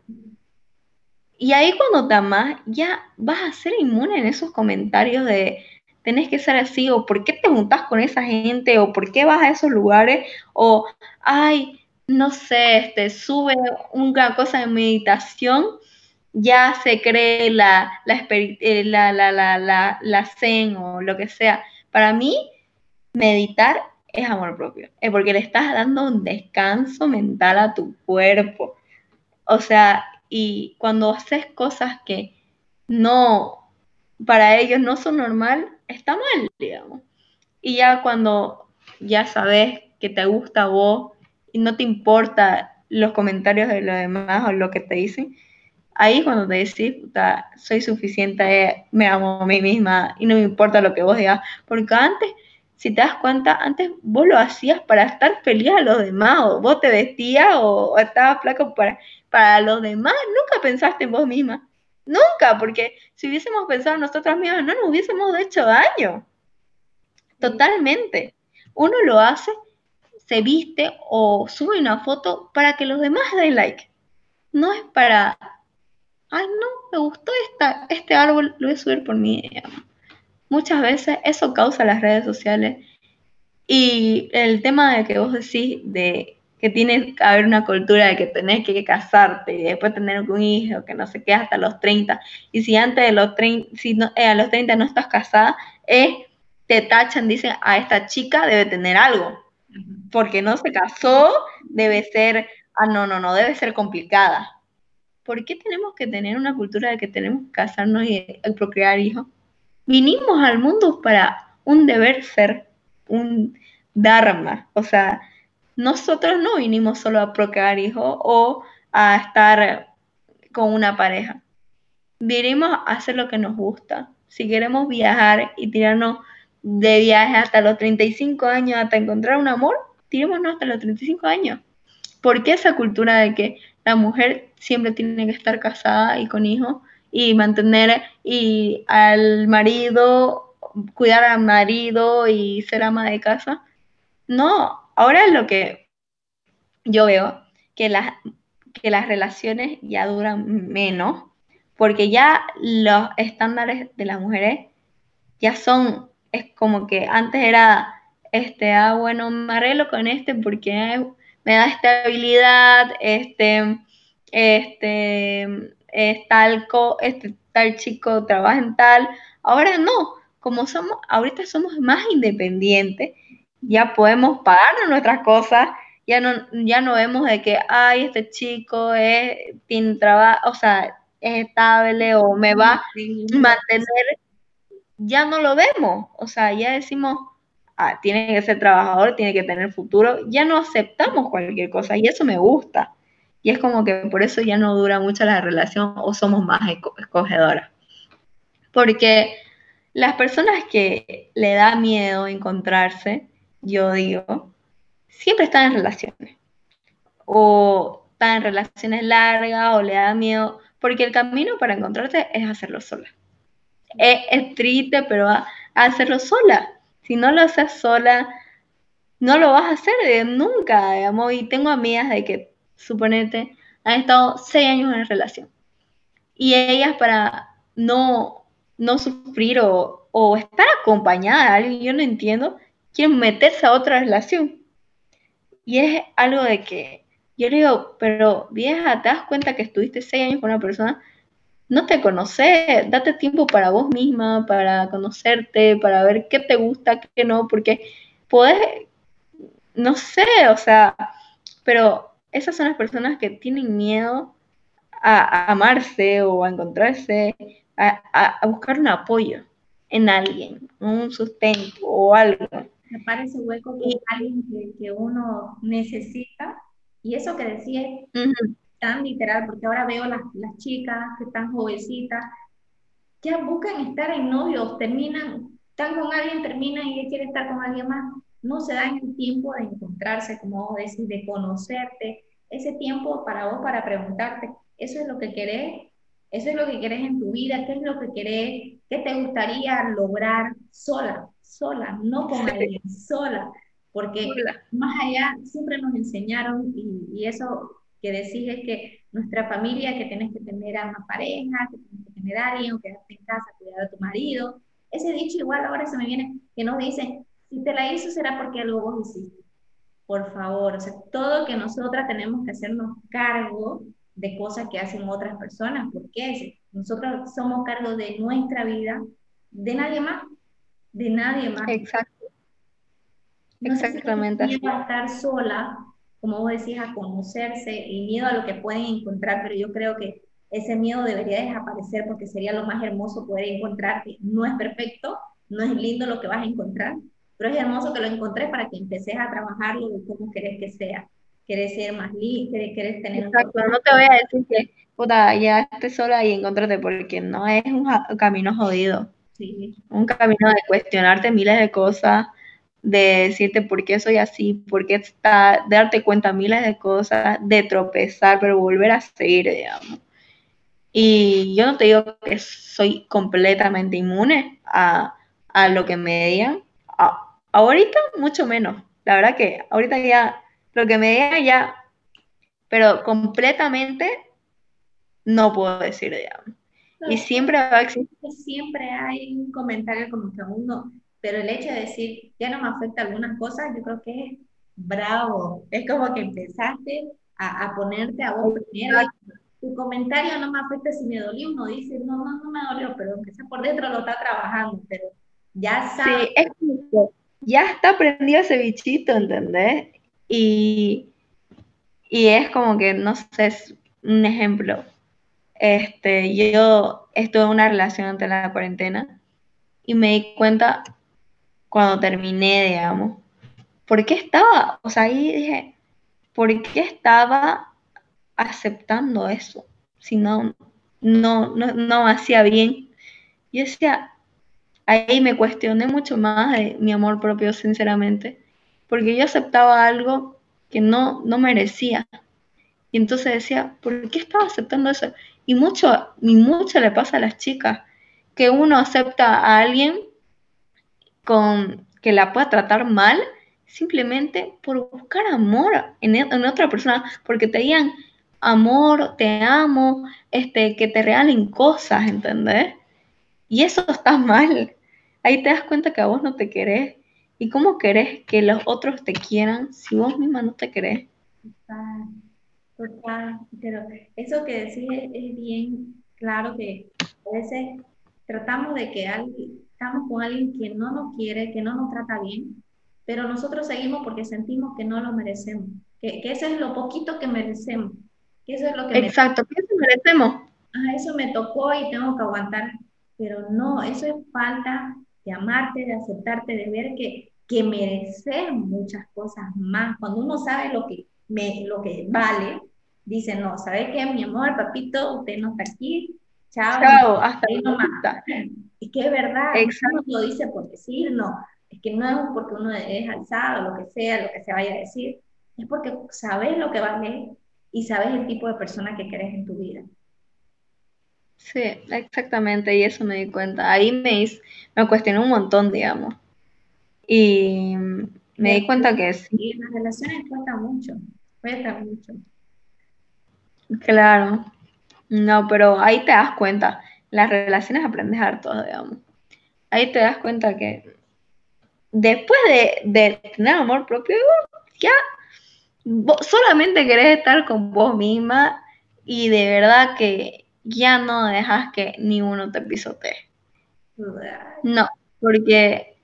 Y ahí cuando te amas, ya vas a ser inmune en esos comentarios de tenés que ser así, o por qué te juntas con esa gente, o por qué vas a esos lugares, o ay, no sé, este, sube una cosa de meditación ya se cree la, la, eh, la, la, la, zen o lo que sea. Para mí, meditar es amor propio, es porque le estás dando un descanso mental a tu cuerpo. O sea, y cuando haces cosas que no, para ellos no son normal, está mal, digamos. Y ya cuando ya sabes que te gusta a vos y no te importa los comentarios de los demás o lo que te dicen, ahí cuando te decís, puta, soy suficiente, me amo a mí misma y no me importa lo que vos digas, porque antes, si te das cuenta, antes vos lo hacías para estar feliz a los demás, o vos te vestías o, estabas flaco para, para los demás, nunca pensaste en vos misma, nunca, porque si hubiésemos pensado en nosotras mismas, no nos hubiésemos hecho daño, totalmente. Uno lo hace, se viste o sube una foto para que los demás den like. No es para ay, no, me gustó esta, este árbol, lo voy a subir por mí. Muchas veces eso causa las redes sociales. Y el tema de que vos decís de que tiene que haber una cultura de que tenés que casarte y después tener un hijo, que no sé qué, hasta los 30. Y si antes de los 30, si no, eh, a los 30 no estás casada, es, te tachan, dicen, a esta chica debe tener algo. Porque no se casó, debe ser, ah, no, no, no, debe ser complicada. ¿Por qué tenemos que tener una cultura de que tenemos que casarnos y, procrear hijos? Vinimos al mundo para un deber ser, un dharma. O sea, nosotros no vinimos solo a procrear hijos o a estar con una pareja. Vinimos a hacer lo que nos gusta. Si queremos viajar y tirarnos de viaje hasta los 35 años, hasta encontrar un amor, tirémonos hasta los 35 años. ¿Por qué esa cultura de que la mujer siempre tiene que estar casada y con hijos y mantener y al marido, cuidar al marido y ser ama de casa. No, ahora lo que yo veo, que las, que las relaciones ya duran menos, porque ya los estándares de las mujeres ya son, es como que antes era, este, ah, bueno, me arreglo con este porque me da estabilidad, este, este, es tal, este, tal chico trabaja en tal. Ahora no, como somos, ahorita somos más independientes, ya podemos pagar nuestras cosas, ya no, ya no vemos de que, ay, este chico es, tiene trabajo, o sea, es estable o me va a mantener, ya no lo vemos, o sea, ya decimos, Ah, tiene que ser trabajador, tiene que tener futuro, ya no aceptamos cualquier cosa y eso me gusta. Y es como que por eso ya no dura mucho la relación o somos más escogedoras. Porque las personas que le da miedo encontrarse, yo digo, siempre están en relaciones. O están en relaciones largas o le da miedo, porque el camino para encontrarte es hacerlo sola. Es, triste, pero hacerlo sola si no lo haces sola, no lo vas a hacer de nunca, digamos. Y tengo amigas de que, suponete, han estado seis años en relación. Y ellas para no, no sufrir o, o estar acompañada de alguien, yo no entiendo, quieren meterse a otra relación. Y es algo de que yo le digo, pero vieja, ¿te das cuenta que estuviste seis años con una persona? no te conoces, date tiempo para vos misma, para conocerte, para ver qué te gusta, qué no, porque podés, no sé, o sea, pero esas son las personas que tienen miedo a, amarse o a encontrarse, a, buscar un apoyo en alguien, un sustento o algo. Me parece hueco con alguien que, uno necesita. Y eso que decía es tan literal, porque ahora veo las, las chicas que están jovencitas, que buscan estar en novios, terminan, están con alguien, terminan y quieren estar con alguien más. No se dan el tiempo de encontrarse, como vos decís, de conocerte, ese tiempo para vos para preguntarte, ¿eso es lo que querés? ¿Eso es lo que querés en tu vida? ¿Qué es lo que querés? ¿Qué te gustaría lograr sola? Sola, no con alguien, sola. Porque más allá siempre nos enseñaron, y, eso que decís es que nuestra familia, que tenés que tener a una pareja, que tienes que tener a alguien, o quedarte en casa, cuidar a tu marido. Ese dicho igual ahora se me viene, que nos dicen, si te la hizo será porque algo vos hiciste por favor, o sea, todo que nosotras tenemos que hacernos cargo de cosas que hacen otras personas, porque nosotros somos cargo de nuestra vida, de nadie más, de nadie más. Exacto. Exactamente. miedo a estar sola, como vos decías, a conocerse y miedo a lo que pueden encontrar, pero yo creo que ese miedo debería desaparecer porque sería lo más hermoso poder encontrarte. No es perfecto, no es lindo lo que vas a encontrar, pero es hermoso que lo encontré para que empeces a trabajarlo de cómo querés que sea. Querés ser más libre, querés tener... Exacto, no te voy a decir que, puta, ya estés sola y encontrate, porque no es un, camino jodido. Sí. Un camino de cuestionarte miles de cosas, de decirte por qué soy así, por qué está, de darte cuenta miles de cosas, de tropezar, pero volver a seguir, digamos. Y yo no te digo que soy completamente inmune a, a lo que me digan, Ahorita mucho menos. La verdad que ahorita ya, lo que me diga ya, pero completamente no puedo decir, ya. y siempre va a existir. Siempre hay un comentario como que uno, pero el hecho de decir, ya no me afecta algunas cosas, yo creo que es bravo. Es como que empezaste a, ponerte a vos primero. Tu comentario no me afecta si me dolió, uno dice, no, no, no me dolió, pero aunque sea por dentro lo está trabajando, pero ya sabe. Sí, es ya está prendido ese bichito, ¿entendés? Y, y es como que, no sé, es un ejemplo. Este, yo estuve en una relación ante la cuarentena y me di cuenta cuando terminé, digamos, ¿por qué estaba? O sea, ahí dije, ¿por qué estaba aceptando eso? Si no, no, no, no hacía bien. Yo decía, ahí me cuestioné mucho más de mi amor propio, sinceramente, porque yo aceptaba algo que no, no merecía. Y entonces decía, ¿por qué estaba aceptando eso? Y mucho, y mucho le pasa a las chicas, que uno acepta a alguien con que la pueda tratar mal simplemente por buscar amor en, en otra persona, porque te digan amor, te amo, este, que te regalen cosas, ¿entendés? Y eso está mal ahí te das cuenta que a vos no te querés. ¿Y cómo querés que los otros te quieran si vos misma no te querés? Total, total. Pero eso que decís es, bien claro que a veces tratamos de que alguien, estamos con alguien que no nos quiere, que no nos trata bien, pero nosotros seguimos porque sentimos que no lo merecemos, que, que eso es lo poquito que merecemos. Que eso es lo que Exacto, ¿qué eso merecemos? Ah, eso me tocó y tengo que aguantar. Pero no, eso es falta de amarte, de aceptarte, de ver que, que merecer muchas cosas más. Cuando uno sabe lo que, me, lo que vale, dice, no, ¿sabe qué, mi amor, papito? Usted no está aquí. Chao. Chao, hasta ahí nomás. Es que es verdad, no lo dice por decir, no. Es que no es porque uno es alzado, lo que sea, lo que se vaya a decir. Es porque sabes lo que vale y sabes el tipo de persona que querés en tu vida. Sí, exactamente, y eso me di cuenta. Ahí me, me cuestioné un montón, digamos. Y me di cuenta que sí. las relaciones cuesta mucho, cuesta mucho. Claro. No, pero ahí te das cuenta. Las relaciones aprendes harto, digamos. Ahí te das cuenta que después de, de tener amor propio, ya solamente querés estar con vos misma y de verdad que ya no dejas que ni uno te pisotee. No, porque,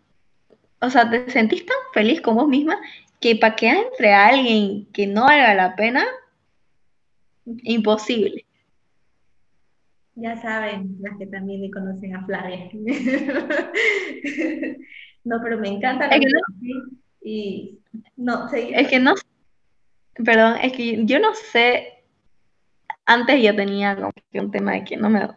o sea, te sentís tan feliz con vos misma que para que entre alguien que no valga la pena, imposible. Ya saben, las que también le conocen a Flavia. no, pero me encanta Es que y no. Es que no, perdón, es que yo no sé, antes yo tenía como que un tema de que no me,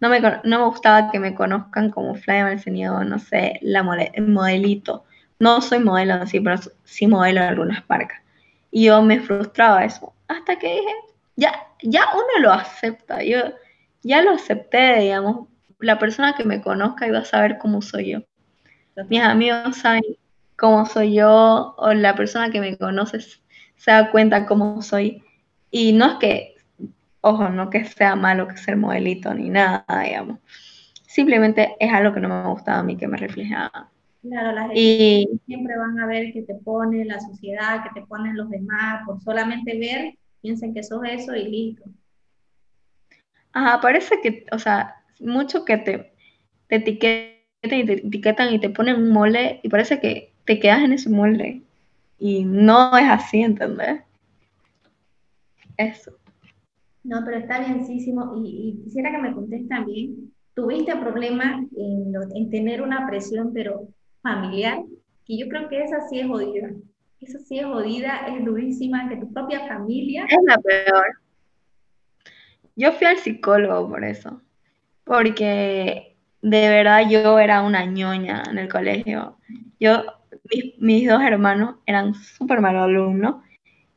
no me, no me gustaba que me conozcan como Flavia Marcenido, no sé, la el modelito. No soy modelo así, pero sí modelo en algunas marcas. Y yo me frustraba eso. Hasta que dije, ya, ya uno lo acepta. Yo ya lo acepté, digamos. La persona que me conozca iba a saber cómo soy yo. Mis amigos saben cómo soy yo, o la persona que me conoce se da cuenta cómo soy. Y no es que, ojo, no que sea malo que ser modelito ni nada, digamos. Simplemente es algo que no me gustaba a mí, que me reflejaba. Claro, las y, siempre van a ver que te pone la sociedad, que te ponen los demás, por solamente ver, piensen que sos eso y listo. Ajá, parece que, o sea, mucho que te, te etiquetan y te etiquetan y te ponen un molde y parece que te quedas en ese molde. Y no es así, ¿entendés? Eso. No, pero está bienísimo. Y, quisiera que me contes también, ¿tuviste problemas en, en tener una presión, pero familiar? Y yo creo que esa sí es jodida. Esa sí es jodida, es durísima, que tu propia familia... Es la peor. Yo fui al psicólogo por eso. Porque de verdad yo era una ñoña en el colegio. Yo mis, dos hermanos eran súper malos alumnos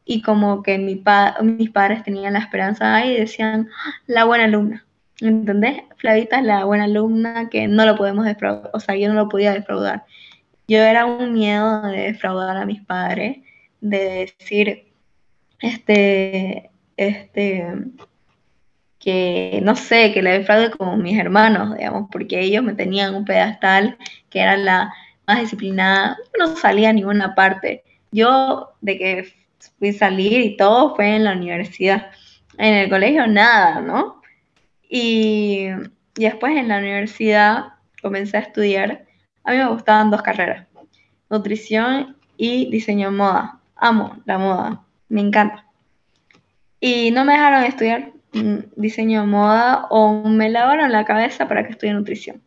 y como que mi mis padres tenían la esperanza y decían, ah, la buena alumna. ¿Entendés? Flavita es la buena alumna que no lo podemos defraudar, o sea, yo no lo podía defraudar. Yo era un miedo de defraudar a mis padres, de decir, este, este, que no sé, que le defraude como mis hermanos, digamos, porque ellos me tenían un pedestal que era la más disciplinada, no salía a ninguna parte. Yo, de que fui a salir y todo fue en la universidad. En el colegio nada, ¿no? Y, y después en la universidad comencé a estudiar. A mí me gustaban dos carreras, nutrición y diseño de moda. Amo la moda, me encanta. Y no me dejaron estudiar mm, diseño de moda o me lavaron la cabeza para que estudie nutrición.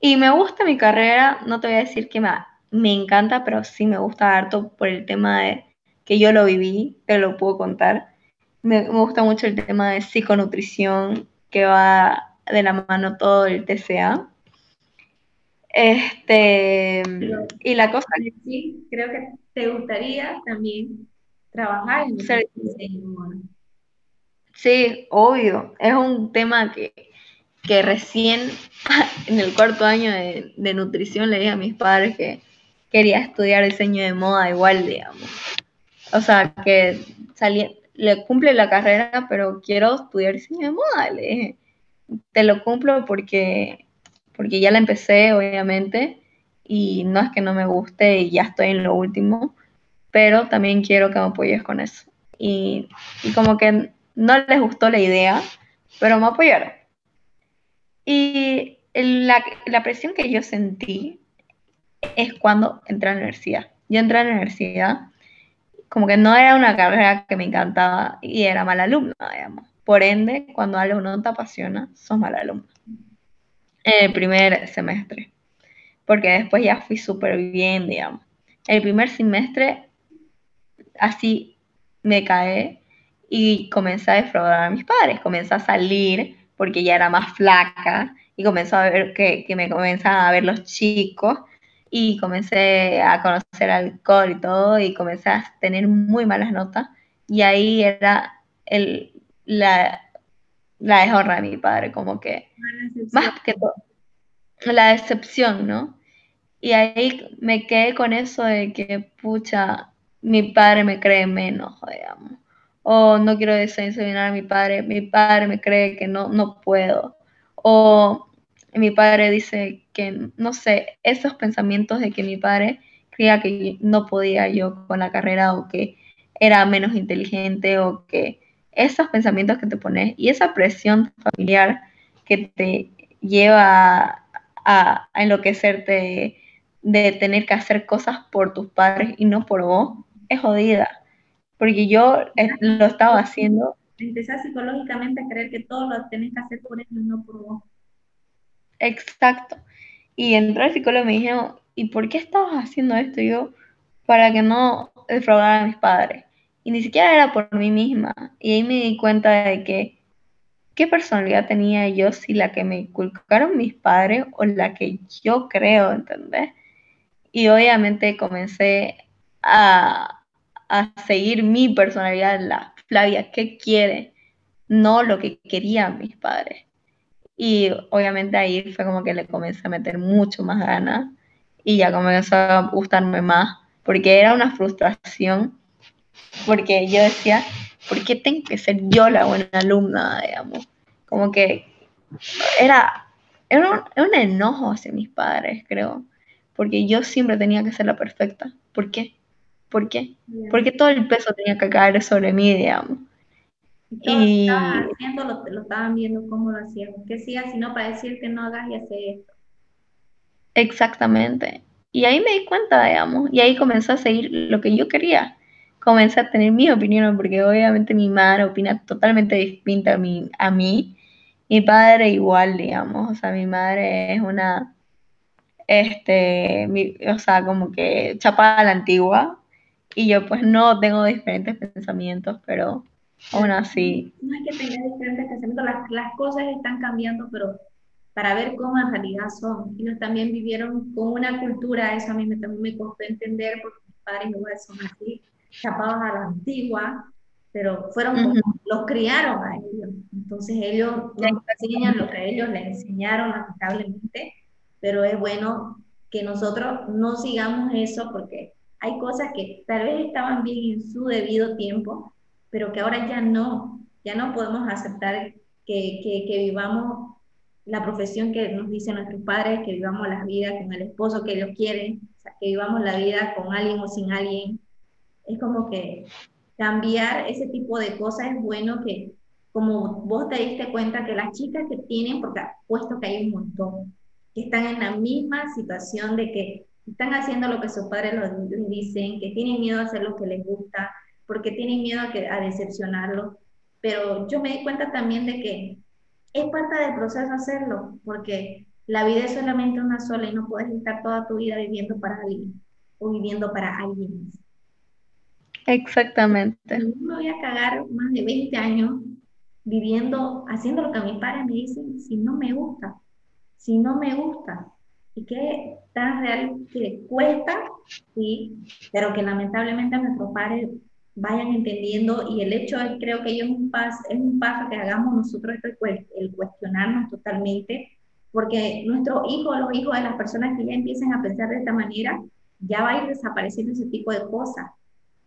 Y me gusta mi carrera, no te voy a decir que me, me encanta, pero sí me gusta harto por el tema de que yo lo viví, te lo puedo contar. Me, gusta mucho el tema de psiconutrición, que va de la mano todo el TCA. Este, y la cosa... Sí, creo que te gustaría también trabajar en el Sí, obvio. Es un tema que que recién en el cuarto año de, nutrición le dije a mis padres que quería estudiar diseño de moda igual, digamos. O sea, que salí, le cumple la carrera, pero quiero estudiar diseño de moda, le dije. Te lo cumplo porque, porque ya la empecé, obviamente, y no es que no me guste y ya estoy en lo último, pero también quiero que me apoyes con eso. Y, y como que no les gustó la idea, pero me apoyaron. Y la, la, presión que yo sentí es cuando entré a la universidad. Yo entré a la universidad, como que no era una carrera que me encantaba y era mala alumna, digamos. Por ende, cuando algo no te apasiona, sos mala alumna. En el primer semestre. Porque después ya fui súper bien, digamos. El primer semestre, así me caí y comencé a defraudar a mis padres. Comencé a salir porque ya era más flaca y comenzó a ver que, que me comenzaban a ver los chicos y comencé a conocer alcohol y todo y comencé a tener muy malas notas y ahí era el, la, la deshonra de mi padre, como que más que todo, la decepción, ¿no? Y ahí me quedé con eso de que, pucha, mi padre me cree menos, digamos. O no quiero decepcionar a mi padre, mi padre me cree que no, no puedo, o mi padre dice que, no sé, esos pensamientos de que mi padre creía que no podía yo con la carrera o que era menos inteligente o que esos pensamientos que te pones y esa presión familiar que te lleva a, a enloquecerte de tener que hacer cosas por tus padres y no por vos, es jodida porque yo eh, lo estaba haciendo empezás psicológicamente a creer que todo lo tenés que hacer por ellos, no por vos. Exacto. Y entró el psicólogo y me dijeron, ¿y por qué estabas haciendo esto? yo, para que no defraudara a mis padres. Y ni siquiera era por mí misma. Y ahí me di cuenta de que qué personalidad tenía yo, si la que me inculcaron mis padres o la que yo creo, ¿entendés? Y obviamente comencé a, a seguir mi personalidad, la Flavia, ¿qué quiere? No lo que querían mis padres. Y obviamente ahí fue como que le comencé a meter mucho más ganas y ya comenzó a gustarme más, porque era una frustración, porque yo decía, ¿por qué tengo que ser yo la buena alumna, digamos? Como que era, era, un, enojo hacia mis padres, creo, porque yo siempre tenía que ser la perfecta. ¿Por qué? ¿Por qué? Porque todo el peso tenía que caer sobre mí, digamos. Y, haciendo, lo, lo, estaban viendo cómo lo hacían. ¿Qué sigas sino para decir que no hagas y hacer esto? Exactamente. Y ahí me di cuenta, digamos, y ahí comencé a seguir lo que yo quería. Comencé a tener mi opinión, porque obviamente mi madre opina totalmente distinta a mí. A mí. Mi padre igual, digamos, o sea, mi madre es una, este, o sea, como que chapada a la antigua, y yo pues no tengo diferentes pensamientos, pero aún así. No es que tenga diferentes pensamientos, las, las cosas están cambiando, pero para ver cómo en realidad son. Ellos también vivieron con una cultura, eso a mí me, también me costó entender, porque mis padres igual son así, chapados a la antigua, pero fueron como, los criaron a ellos. Entonces ellos nos enseñan lo que ellos les enseñaron, lamentablemente, pero es bueno que nosotros no sigamos eso porque hay cosas que tal vez estaban bien en su debido tiempo, pero que ahora ya no, ya no podemos aceptar que, que, vivamos la profesión que nos dicen nuestros padres, que vivamos la vida con el esposo que ellos quieren, que vivamos la vida con alguien o sin alguien. Es como que cambiar ese tipo de cosas es bueno que, como vos te diste cuenta, que las chicas que tienen, porque puesto que hay un montón, que están en la misma situación de que están haciendo lo que sus padres les dicen, que tienen miedo a hacer lo que les gusta, porque tienen miedo a, que, a decepcionarlo. Pero yo me di cuenta también de que es parte del proceso hacerlo, porque la vida es solamente una sola y no puedes estar toda tu vida viviendo para alguien o viviendo para alguien. Exactamente. No me voy a cagar más de 20 años viviendo, haciendo lo que mis padres me dicen, si no me gusta, si no me gusta. Y que tan real que cuesta, sí, pero que lamentablemente a nuestros padres vayan entendiendo y el hecho es, creo que ellos es un paso, es un paso que hagamos nosotros el cuestionarnos totalmente, porque nuestros hijos, los hijos de las personas que ya empiecen a pensar de esta manera, ya va a ir desapareciendo ese tipo de cosas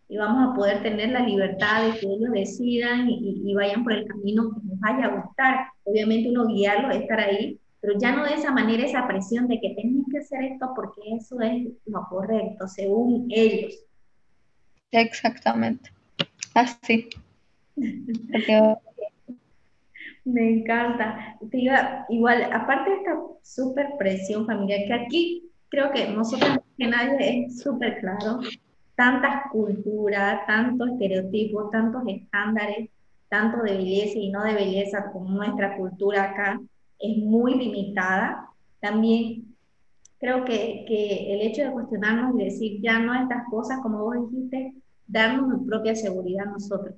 y vamos a poder tener la libertad de que ellos decidan y, vayan por el camino que les vaya a gustar. Obviamente uno guiarlos, estar ahí, pero ya no de esa manera, esa presión de que tienen que hacer esto porque eso es lo correcto, según ellos. Exactamente. Así. Me encanta. igual, aparte de esta súper presión familiar, que aquí creo que nosotros que nadie es súper claro, tantas culturas, tantos estereotipos, tantos estándares, tanto de belleza y no de belleza como nuestra cultura acá es muy limitada. También creo que, que el hecho de cuestionarnos y decir ya no estas cosas, como vos dijiste, darnos nuestra propia seguridad a nosotros.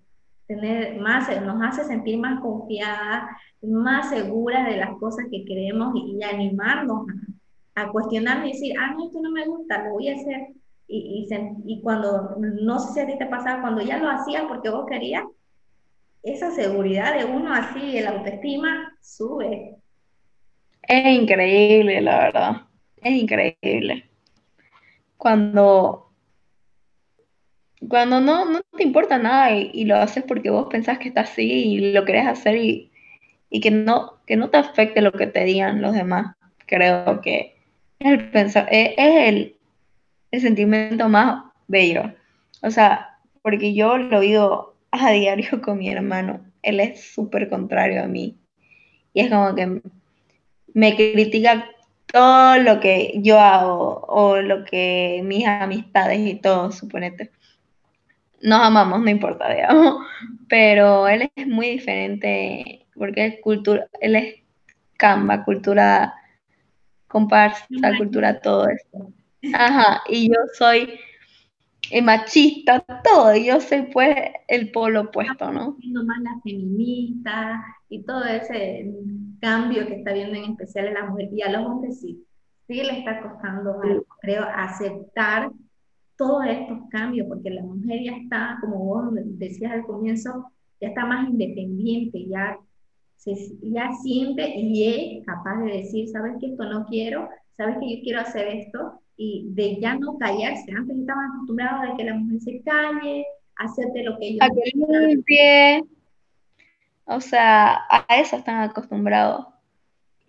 Tener más, nos hace sentir más confiadas, más seguras de las cosas que queremos y, animarnos a, a, cuestionarnos y decir, ah, no, esto no me gusta, lo voy a hacer. Y, y, cuando, no sé si a ti te pasaba, cuando ya lo hacías porque vos querías, esa seguridad de uno así, el autoestima, sube. Es increíble, la verdad. Es increíble. Cuando cuando no, no te importa nada y, lo haces porque vos pensás que está así y lo querés hacer y, que, no, que no te afecte lo que te digan los demás, creo que es el, pensar, es, el, el sentimiento más bello. O sea, porque yo lo vivo a diario con mi hermano. Él es súper contrario a mí. Y es como que me critica todo lo que yo hago o lo que mis amistades y todo, suponete. Nos amamos, no importa, digamos, pero él es muy diferente porque es cultura, él es Canva, cultura comparsa, cultura, todo eso. Ajá, y yo soy machista, todo, y yo soy pues el polo opuesto, ¿no? Siendo más la feminista y todo ese cambio que está viendo en especial en la mujer, y a los hombres sí, sí le está costando, creo, aceptar todos estos cambios, porque la mujer ya está, como vos decías al comienzo, ya está más independiente, ya, se, ya siente y es capaz de decir, sabes que esto no quiero, sabes que yo quiero hacer esto, y de ya no callarse. Antes estaban acostumbrados a que la mujer se calle, hacerte lo que ellos A que limpie. O sea, a eso están acostumbrados.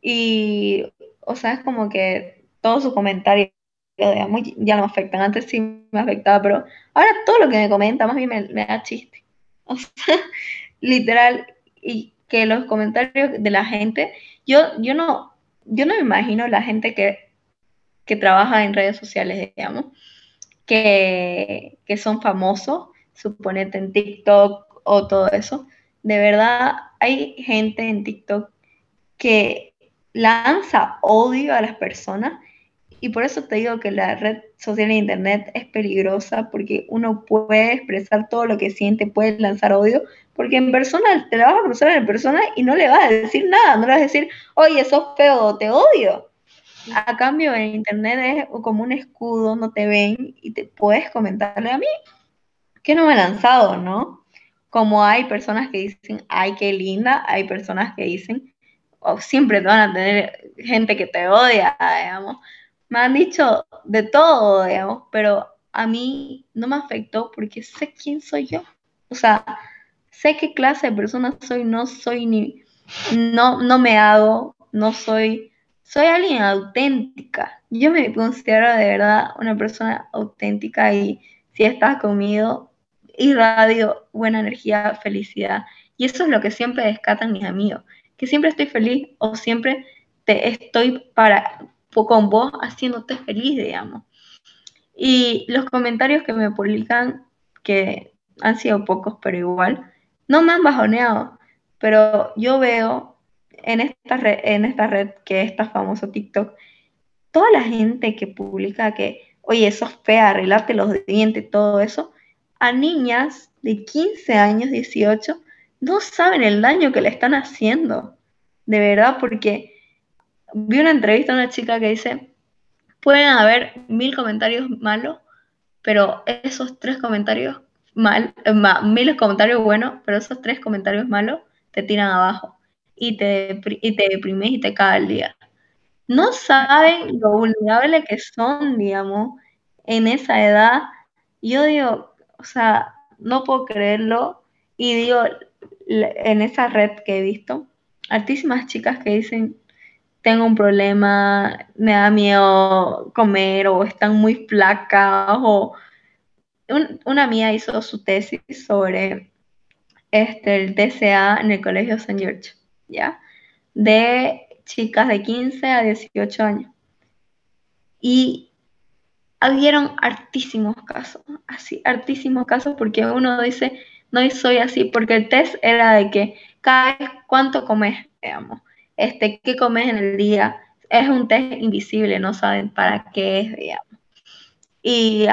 Y, o sea, es como que todos sus comentarios digamos, ya no me afectan. Antes sí me afectaba, pero ahora todo lo que me comenta más bien me, da chiste. O sea, literal, y que los comentarios de la gente, yo, yo no, yo no me imagino la gente que que trabaja en redes sociales, digamos, que, que son famosos, suponete en TikTok o todo eso. De verdad, hay gente en TikTok que lanza odio a las personas y por eso te digo que la red social de internet es peligrosa porque uno puede expresar todo lo que siente, puede lanzar odio, porque en persona te la vas a cruzar en persona y no le vas a decir nada, no le vas a decir, oye, sos feo, te odio. A cambio, en internet es como un escudo, no te ven y te puedes comentarle a mí que no me he lanzado, ¿no? Como hay personas que dicen, ay, qué linda, hay personas que dicen, o siempre te van a tener gente que te odia, digamos. Me han dicho de todo, digamos, pero a mí no me afectó porque sé quién soy yo. O sea, sé qué clase de persona soy, no soy ni, no, no me hago, no soy soy alguien auténtica. Yo me considero de verdad una persona auténtica y si estás conmigo, irradio buena energía, felicidad. Y eso es lo que siempre descatan mis amigos, que siempre estoy feliz o siempre te estoy para con vos haciéndote feliz, digamos. Y los comentarios que me publican, que han sido pocos, pero igual, no me han bajoneado, pero yo veo en esta, red, en esta red que es esta famoso TikTok, toda la gente que publica que, oye, eso es fea, arreglarte los dientes, todo eso, a niñas de 15 años, 18, no saben el daño que le están haciendo. De verdad, porque vi una entrevista a una chica que dice, pueden haber mil comentarios malos, pero esos tres comentarios mal, eh, mil comentarios buenos, pero esos tres comentarios malos te tiran abajo y te, y te deprimes y te cae el día. No saben lo vulnerable que son, digamos, en esa edad. Yo digo, o sea, no puedo creerlo. Y digo, en esa red que he visto, altísimas chicas que dicen, tengo un problema, me da miedo comer o están muy flacas o una mía hizo su tesis sobre este, el TCA en el Colegio St. George. ¿ya? De chicas de 15 a 18 años. Y habieron hartísimos casos, así, hartísimos casos, porque uno dice, no soy así, porque el test era de que cada vez cuánto comes, digamos, este, qué comes en el día, es un test invisible, no saben para qué es, digamos. Y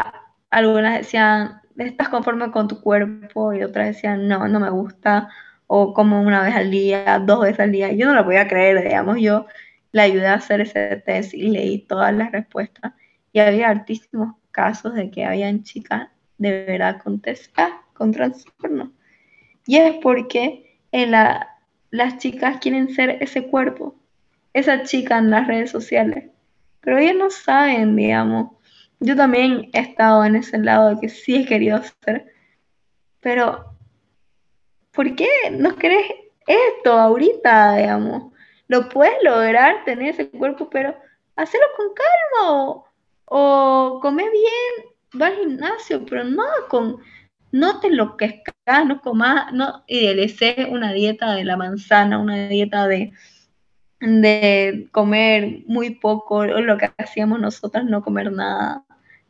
algunas decían, ¿estás conforme con tu cuerpo? Y otras decían, no, no me gusta, o como una vez al día, dos veces al día. Yo no lo podía creer, digamos, yo le ayudé a hacer ese test y leí todas las respuestas y había altísimos casos de que habían chicas de verdad con TCA, con trastorno. Y es porque en la, las chicas quieren ser ese cuerpo, esa chica en las redes sociales, pero ellas no saben, digamos. Yo también he estado en ese lado de que sí he querido ser, pero ¿por qué no querés esto ahorita, digamos? Lo puedes lograr, tener ese cuerpo, pero hacerlo con calma o, comer bien, va al gimnasio, pero no con, no te enloquezcas, no comas, no idealices una dieta de la manzana, una dieta de, de comer muy poco, o lo que hacíamos nosotras, no comer nada.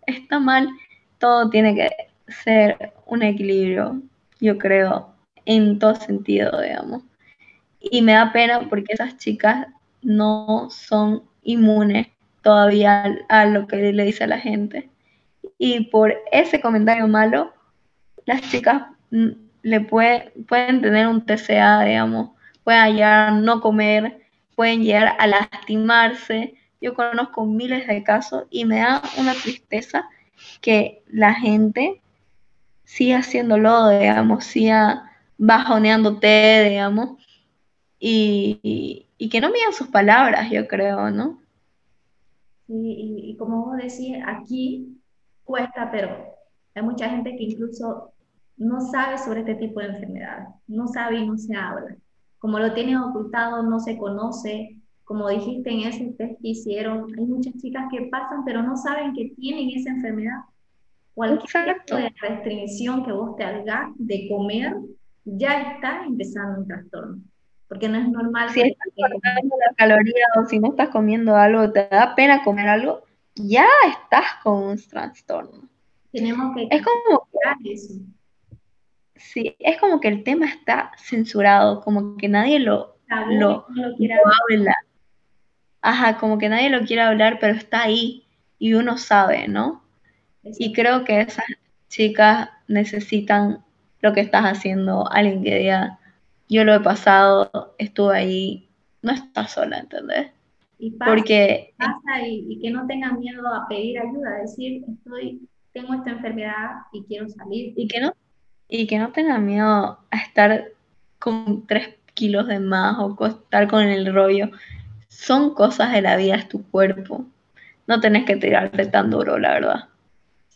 Está mal, todo tiene que ser un equilibrio, yo creo, en todo sentido, digamos. Y me da pena porque esas chicas no son inmunes todavía a lo que le dice a la gente. Y por ese comentario malo, las chicas mm, le puede, pueden tener un TCA, digamos, pueden llegar a no comer, pueden llegar a lastimarse. Yo conozco miles de casos y me da una tristeza que la gente siga haciéndolo, digamos, siga bajoneándote, digamos, y, y, que no midan sus palabras, yo creo, ¿no? Y, y como vos decís, aquí cuesta, pero hay mucha gente que incluso no sabe sobre este tipo de enfermedad, no sabe y no se habla. Como lo tienen ocultado, no se conoce. Como dijiste en ese test que hicieron, hay muchas chicas que pasan, pero no saben que tienen esa enfermedad. Cualquier tipo de restricción que vos te hagas de comer, ya está empezando un trastorno. Porque no es normal. Si estás cortando la caloría o si no estás comiendo algo, te da pena comer algo, ya estás con un trastorno. Tenemos que es como eso. Sí, es como que el tema está censurado, como que nadie lo, lo, habla. Ajá, como que nadie lo quiere hablar, pero está ahí y uno sabe, ¿no? Y creo que esas chicas necesitan lo que estás haciendo, alguien que diga, yo lo he pasado, estuve ahí, no estás sola, ¿entendés? Y pasa, Porque, pasa y, que no tengan miedo a pedir ayuda, a decir, estoy, tengo esta enfermedad y quiero salir. Y que no, y que no tengan miedo a estar con tres kilos de más o estar con el rollo. Son cosas de la vida, es tu cuerpo. No tenés que tirarte tan duro, la verdad.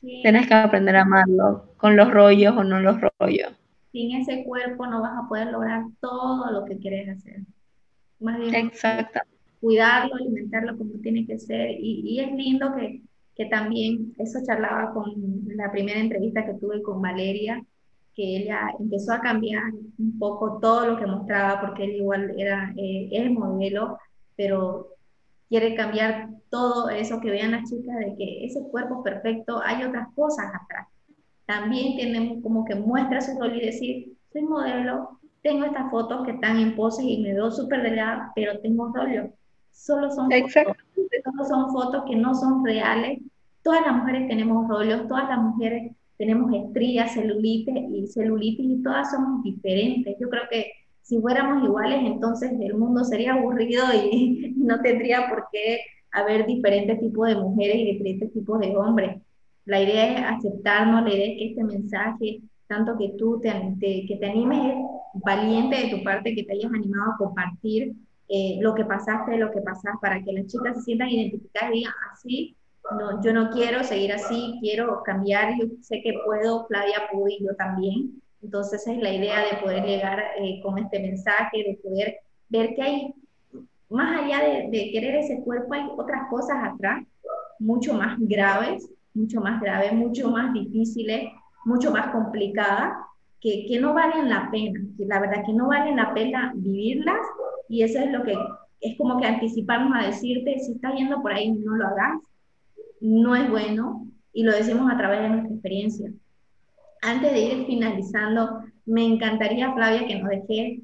Tienes que aprender a amarlo, con los rollos o no los rollos. Sin ese cuerpo no vas a poder lograr todo lo que quieres hacer. Más bien, Exacto. cuidarlo, alimentarlo como tiene que ser. Y, es lindo que, que, también, eso charlaba con la primera entrevista que tuve con Valeria, que ella empezó a cambiar un poco todo lo que mostraba, porque él igual era eh, el modelo, pero quiere cambiar todo eso que vean las chicas de que ese cuerpo perfecto hay otras cosas atrás. También tenemos como que muestra su rol y decir, soy modelo, tengo estas fotos que están en poses y me veo súper delgada, pero tengo rollo. Solo son, fotos, solo son fotos que no son reales. Todas las mujeres tenemos rollos, todas las mujeres tenemos estrías, celulitis y celulitis y todas somos diferentes. Yo creo que si fuéramos iguales, entonces el mundo sería aburrido y no tendría por qué haber diferentes tipos de mujeres y diferentes tipos de hombres. La idea es aceptarnos, la idea es que este mensaje, tanto que tú te, que te animes, es valiente de tu parte, que te hayas animado a compartir eh, lo que pasaste, lo que pasas, para que las chicas se sientan identificadas y digan, así, ah, no, yo no quiero seguir así, quiero cambiar, yo sé que puedo, Flavia pudo y yo también. Entonces es la idea de poder llegar eh, con este mensaje, de poder ver que hay, más allá de, querer ese cuerpo, hay otras cosas atrás, mucho más graves, mucho más graves, mucho más difíciles, mucho más complicadas, que, que no valen la pena, que la verdad que no valen la pena vivirlas y eso es lo que es como que anticiparnos a decirte, si estás yendo por ahí, no lo hagas, no es bueno y lo decimos a través de nuestra experiencia antes de ir finalizando, me encantaría, Flavia, que nos dejes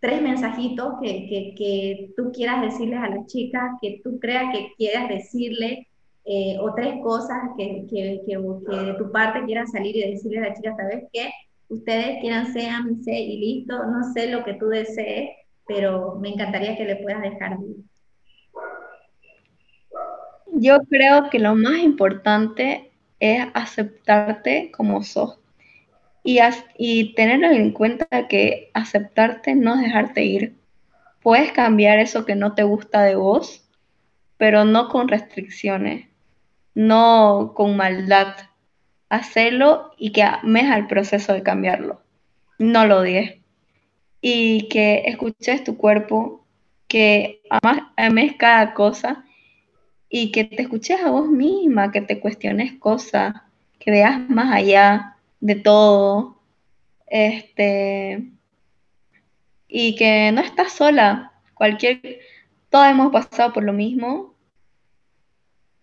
tres mensajitos que, que, que, tú quieras decirles a las chicas, que tú creas que quieras decirle, eh, o tres cosas que, que, de tu parte quieras salir y decirle a las chicas, vez que ustedes quieran ser, y listo, no sé lo que tú desees, pero me encantaría que le puedas dejar. Yo creo que lo más importante es aceptarte como sos y, y tener en cuenta que aceptarte no es dejarte ir. Puedes cambiar eso que no te gusta de vos, pero no con restricciones, no con maldad. Hacerlo y que ames al proceso de cambiarlo. No lo odies. Y que escuches tu cuerpo, que ames cada cosa y que te escuches a vos misma, que te cuestiones cosas, que veas más allá, de todo, este, y que no estás sola, cualquier, todos hemos pasado por lo mismo,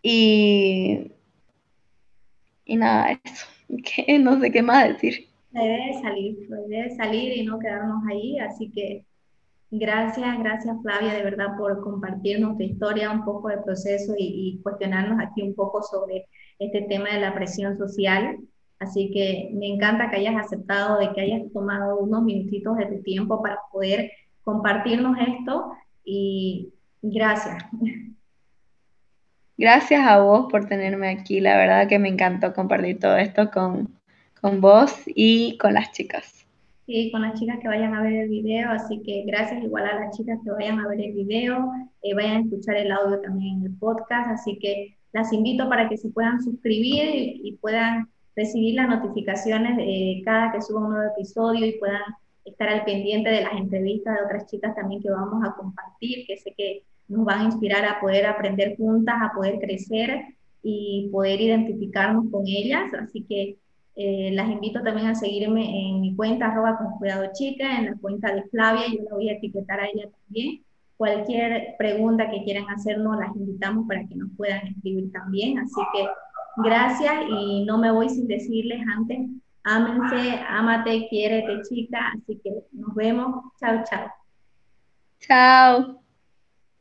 y, y nada, eso. ¿Qué? No sé qué más decir. Es salir, la idea es salir y no quedarnos ahí, así que gracias, gracias Flavia de verdad por compartirnos tu historia, un poco del proceso y, y cuestionarnos aquí un poco sobre este tema de la presión social. Así que me encanta que hayas aceptado, de que hayas tomado unos minutitos de tu tiempo para poder compartirnos esto y gracias. Gracias a vos por tenerme aquí. La verdad que me encantó compartir todo esto con, con vos y con las chicas. Con las chicas que vayan a ver el video, así que gracias igual a las chicas que vayan a ver el video, eh, vayan a escuchar el audio también en el podcast, así que las invito para que se puedan suscribir y, puedan recibir las notificaciones de cada que suba un nuevo episodio y puedan estar al pendiente de las entrevistas de otras chicas también que vamos a compartir, que sé que nos van a inspirar a poder aprender juntas, a poder crecer y poder identificarnos con ellas. Así que eh, las invito también a seguirme en mi cuenta arroba con cuidado chica, en la cuenta de Flavia, yo la voy a etiquetar a ella también. Cualquier pregunta que quieran hacernos, las invitamos para que nos puedan escribir también. Así que gracias y no me voy sin decirles antes, ámense, ámate, quiérete chica. Así que nos vemos. Chao, chao. Chao.